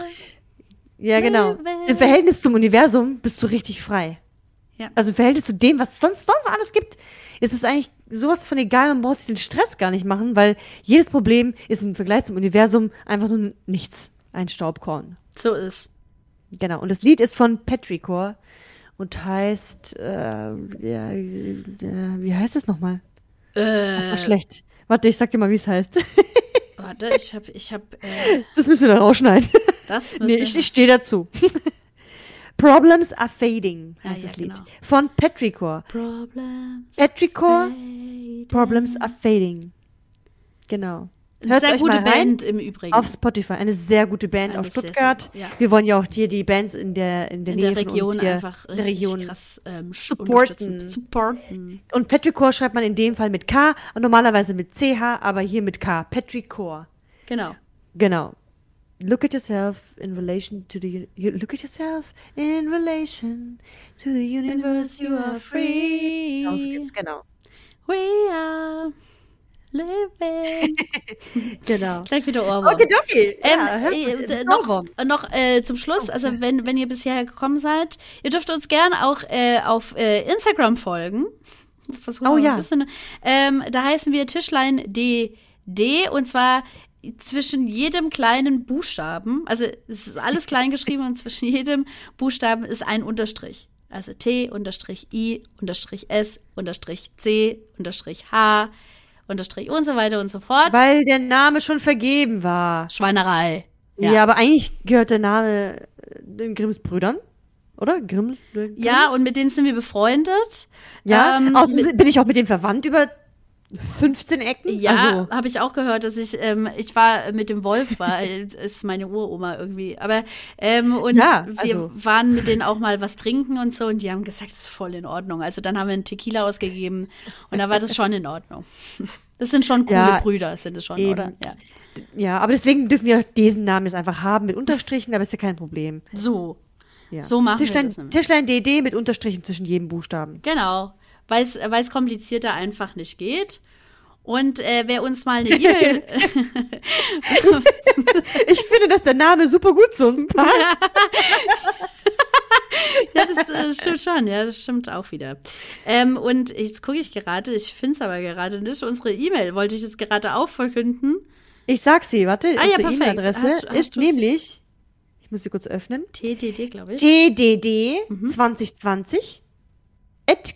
Ja, genau. Im Verhältnis zum Universum bist du richtig frei. Ja. Also im Verhältnis zu dem, was es sonst, sonst alles gibt, ist es eigentlich sowas von egal, man braucht sich den Stress gar nicht machen, weil jedes Problem ist im Vergleich zum Universum einfach nur nichts. Ein Staubkorn. So ist. Genau. Und das Lied ist von Petrichor und heißt, äh, ja, äh, wie heißt es nochmal? Das war Äh, schlecht. Warte, ich sag dir mal, wie es heißt. <laughs> warte, ich habe, ich habe, äh, Das müssen wir da rausschneiden. Das Nee, ich, ich stehe dazu. <laughs> Problems are fading Ah, heißt ja, das Lied. genau. Von Petrichor. Problems. Petrichor, fade. Problems are fading. Genau. Hört Sehr euch gute mal rein Band im Übrigen. auf Spotify. Eine sehr gute Band Eine aus sehr, sehr Stuttgart. gute, ja. Wir wollen ja auch hier die Bands in der, in der in Nähe der von Region uns hier, einfach in der richtig Region. krass ähm, supporten. Supporten. Und Petrichor schreibt man in dem Fall mit K und normalerweise mit CH, aber hier mit K. Petrichor. Genau. Genau. Look at yourself in relation to the you look at yourself in relation to the universe you are free. Genau, so geht's, genau. We are living. <laughs> Genau. Gleich wieder Ohrwurm. Okay, okay. Ähm, Ja, äh, ist ein noch Ohrwurm. noch äh, zum Schluss, also wenn, wenn ihr bisher gekommen seid, ihr dürft uns gerne auch äh, auf äh, Instagram folgen. Versuchen Oh ja. bisschen. Ähm, da heißen wir Tischlein DD und zwar zwischen jedem kleinen Buchstaben, also es ist alles <laughs> klein geschrieben und zwischen jedem Buchstaben ist ein Unterstrich. Also T, Unterstrich I, Unterstrich S, Unterstrich C, Unterstrich H, Unterstrich und so weiter und so fort. Weil der Name schon vergeben war. Schweinerei. Ja, aber eigentlich gehört der Name äh, den Grimms Brüdern. Oder? Grimm? Grimm? Ja, und mit denen sind wir befreundet. Ja, ähm, außerdem bin ich auch mit denen verwandt über 15 Ecken. ja, Also, habe ich auch gehört, dass ich, ähm, ich war mit dem Wolf, war, <laughs> ist meine Uroma irgendwie. Aber, ähm, und Ja, wir also. waren mit denen auch mal was trinken und so und die haben gesagt, das ist voll in Ordnung. Also dann haben wir einen Tequila ausgegeben und da war das schon in Ordnung. <laughs> Das sind schon coole Ja, Brüder, sind es schon, eben. oder? Ja. ja, aber deswegen dürfen wir diesen Namen jetzt einfach haben mit Unterstrichen, aber ist ja kein Problem. So. Ja. So machen wir Tischlein, das nämlich. Tischlein DD mit Unterstrichen zwischen jedem Buchstaben. Genau. Weil es komplizierter einfach nicht geht. Und äh, wer uns mal eine E-Mail. <laughs> <laughs> ich finde, dass der Name super gut zu uns passt. <laughs> ja, das äh, stimmt schon, ja, das stimmt auch wieder. Ähm, und jetzt gucke ich gerade, ich finde es aber gerade nicht. Unsere E-Mail wollte ich jetzt gerade auch verkünden. Ich sag sie, warte, Ah, ja, unsere perfekt. E-Mail-Adresse ist nämlich, ich muss sie kurz öffnen, TDD, glaube ich. tdd Mhm. 2020 at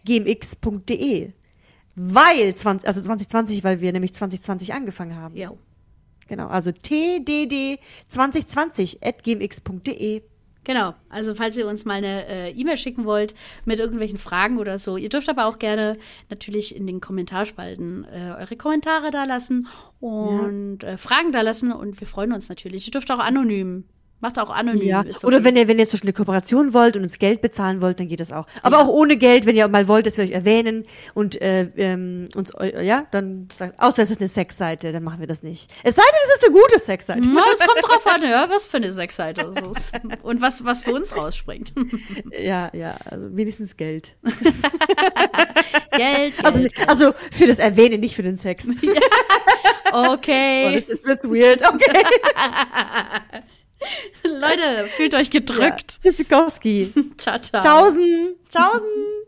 gmx.de. Weil 20, also 2020, weil wir nämlich 2020 angefangen haben. ja. Genau, also tdd 2020 at gmx.de. Genau, also falls ihr uns mal eine äh, E-Mail schicken wollt mit irgendwelchen Fragen oder so, ihr dürft aber auch gerne natürlich in den Kommentarspalten äh, eure Kommentare da lassen und äh, Fragen da lassen und wir freuen uns natürlich. Ihr dürft auch anonym, macht auch anonym. Ja, okay. oder wenn ihr, wenn ihr zum Beispiel eine Kooperation wollt und uns Geld bezahlen wollt, dann geht das auch. Aber auch ohne Geld, wenn ihr mal wollt, dass wir euch erwähnen und äh, ähm, uns, ja, dann sagt, außer es ist eine Sexseite, dann machen wir das nicht. Es sei denn, es ist eine gute Sexseite. Na, es kommt drauf an, <laughs> ja, was für eine Sexseite es ist. Und was, was für uns rausspringt. <laughs> Ja, ja, also wenigstens Geld. Geld, <laughs> Geld. Also, also für das Erwähnen, nicht für den Sex. Oh, okay. das ist wird's weird. Okay. Leute, fühlt euch gedrückt. Ja. Tschüssikowski. <laughs> Ciao, ciao. Tschaußen. Tschaußen.